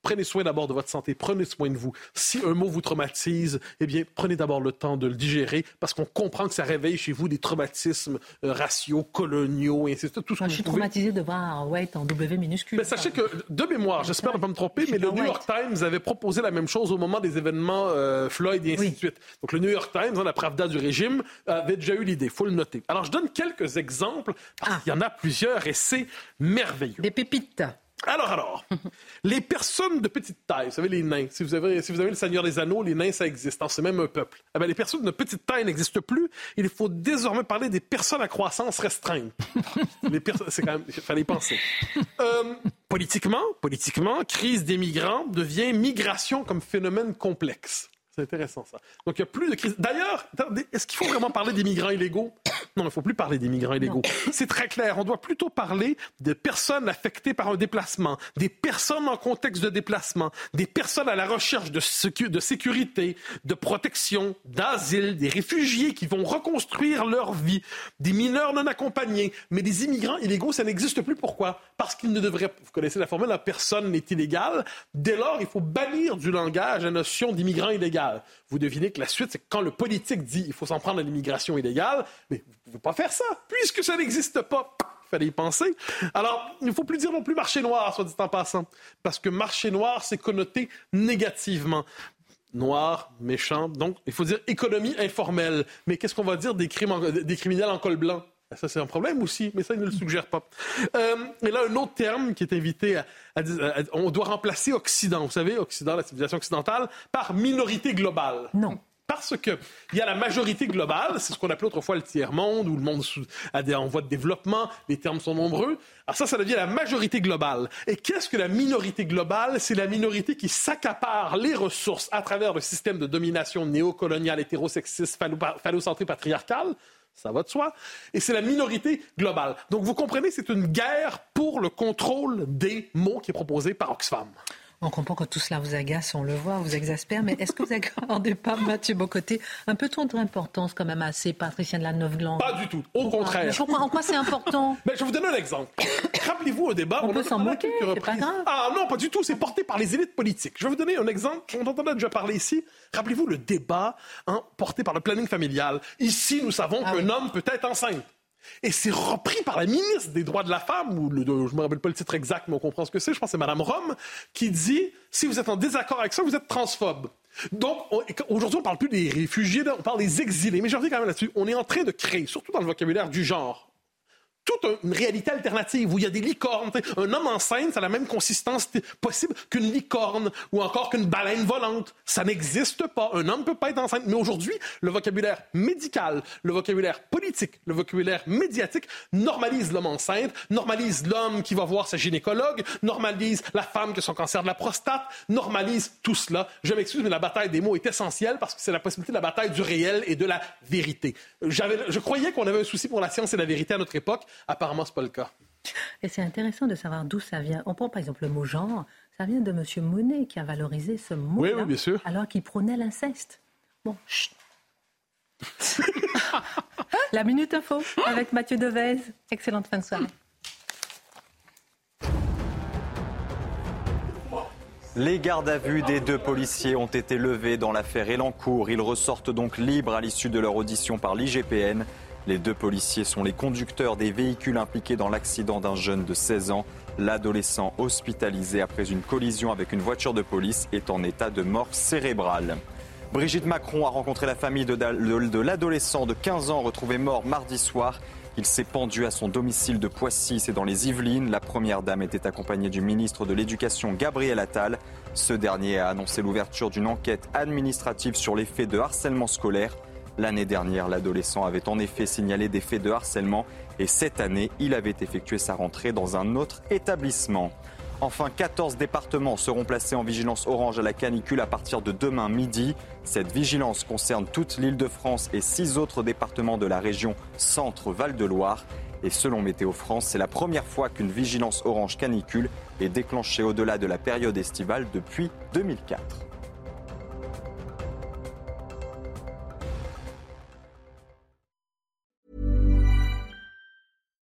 prenez soin d'abord de votre santé, prenez soin de vous. Si un mot vous traumatise, eh bien, prenez d'abord le temps de le digérer parce qu'on comprend que ça réveille chez vous des traumatismes euh, raciaux, coloniaux, et ainsi de suite. je suis traumatisé de voir White en W minuscule. Mais sachez que, de mémoire, j'espère ne pas me tromper, mais le New York Times avait proposé la même chose au moment des événements euh, Floyd et ainsi de suite. Donc, le New York Times, dans la Pravda du régime, avait déjà eu l'idée. Il faut le noter. Alors, je donne quelques exemples parce ah. qu'il y en a plusieurs et c'est merveilleux. Des pépites. Alors, alors, [LAUGHS] les personnes de petite taille, vous savez, les nains, si vous avez, si vous avez le Seigneur des Anneaux, les nains, ça existe, hein, c'est même un peuple. Eh bien, les personnes de petite taille n'existent plus. Il faut désormais parler des personnes à croissance restreinte. [LAUGHS] les c'est quand même, il fallait y penser. [LAUGHS] Euh, politiquement, politiquement, crise des migrants devient migration comme phénomène complexe. C'est intéressant, ça. Donc, il n'y a plus de crise. D'ailleurs, est-ce qu'il faut vraiment parler des migrants illégaux? Non, il ne faut plus parler des migrants illégaux. C'est très clair. On doit plutôt parler des personnes affectées par un déplacement, des personnes en contexte de déplacement, des personnes à la recherche de, de sécurité, de protection, d'asile, des réfugiés qui vont reconstruire leur vie, des mineurs non accompagnés. Mais des immigrants illégaux, ça n'existe plus. Pourquoi? Parce qu'ils ne devraient, vous connaissez la formule, la personne n'est illégale. Dès lors, il faut bannir du langage la notion d'immigrant illégal. Vous devinez que la suite, c'est quand le politique dit il faut s'en prendre à l'immigration illégale, mais vous ne pouvez pas faire ça, puisque ça n'existe pas. Il fallait y penser. Alors, il ne faut plus dire non plus marché noir, soit dit en passant, parce que marché noir, c'est connoté négativement noir, méchant. Donc, il faut dire économie informelle. Mais qu'est-ce qu'on va dire des criminels en col blanc? Ça, c'est un problème aussi, mais ça, il ne le suggère pas. Euh, et là, un autre terme qui est invité à, On doit remplacer Occident, vous savez, Occident, la civilisation occidentale, par minorité globale. Non. Parce qu'il y a la majorité globale, c'est ce qu'on appelait autrefois le tiers-monde ou le monde en voie de développement, les termes sont nombreux. Alors ça, ça devient la majorité globale. Et qu'est-ce que la minorité globale? C'est la minorité qui s'accapare les ressources à travers le système de domination néocoloniale, hétérosexiste, phallocentré, patriarcal ça va de soi. Et c'est la minorité globale. Donc vous comprenez, c'est une guerre pour le contrôle des mots qui est proposée par Oxfam. On comprend que tout cela vous agace, on le voit, vous exaspère, mais est-ce que vous n'accordez pas, Mathieu Bocoté, un peu trop d'importance quand même à ces patriciens de la Neuve-Glande Pas du tout, au contraire. en quoi c'est important [LAUGHS] mais Je vais vous donner un exemple. Rappelez-vous au débat... On, peut s'en moquer, c'est pas grave. Ah non, pas du tout, c'est porté par les élites politiques. Je vais vous donner un exemple, on en a déjà parlé ici. Rappelez-vous le débat hein, porté par le planning familial. Ici, nous savons ah qu'un homme peut être enceinte. Et c'est repris par la ministre des droits de la femme, ou je ne me rappelle pas le titre exact, mais on comprend ce que c'est, je pense que c'est Mme Rome, qui dit, si vous êtes en désaccord avec ça, vous êtes transphobe. Donc, aujourd'hui, on ne parle plus des réfugiés, on parle des exilés. Mais je reviens quand même là-dessus. On est en train de créer, surtout dans le vocabulaire du genre, toute une réalité alternative où il y a des licornes. Un homme enceinte, ça a la même consistance possible qu'une licorne ou encore qu'une baleine volante. Ça n'existe pas. Un homme ne peut pas être enceinte. Mais aujourd'hui, le vocabulaire médical, le vocabulaire politique, le vocabulaire médiatique normalise l'homme enceinte, normalise l'homme qui va voir sa gynécologue, normalise la femme qui a son cancer de la prostate, normalise tout cela. Je m'excuse, mais la bataille des mots est essentielle parce que c'est la possibilité de la bataille du réel et de la vérité. Je croyais qu'on avait un souci pour la science et la vérité à notre époque. Apparemment, ce n'est pas le cas. Et c'est intéressant de savoir d'où ça vient. On prend par exemple le mot genre. Ça vient de M. Monet qui a valorisé ce mot oui, oui, bien sûr. alors qu'il prônait l'inceste. Bon, chut. [LAUGHS] La Minute Info avec Mathieu Devez. Excellente fin de soirée. Les gardes à vue des deux policiers ont été levés dans l'affaire Elancourt. Ils ressortent donc libres à l'issue de leur audition par l'IGPN. Les deux policiers sont les conducteurs des véhicules impliqués dans l'accident d'un jeune de 16 ans. L'adolescent hospitalisé après une collision avec une voiture de police est en état de mort cérébrale. Brigitte Macron a rencontré la famille de, l'adolescent de 15 ans retrouvé mort mardi soir. Il s'est pendu à son domicile de Poissy, c'est dans les Yvelines. La première dame était accompagnée du ministre de l'Éducation Gabriel Attal. Ce dernier a annoncé l'ouverture d'une enquête administrative sur les faits de harcèlement scolaire. L'année dernière, l'adolescent avait en effet signalé des faits de harcèlement et cette année, il avait effectué sa rentrée dans un autre établissement. Enfin, 14 départements seront placés en vigilance orange à la canicule à partir de demain midi. Cette vigilance concerne toute l'île de France et six autres départements de la région Centre-Val de Loire. Et selon Météo France, c'est la première fois qu'une vigilance orange canicule est déclenchée au-delà de la période estivale depuis 2004.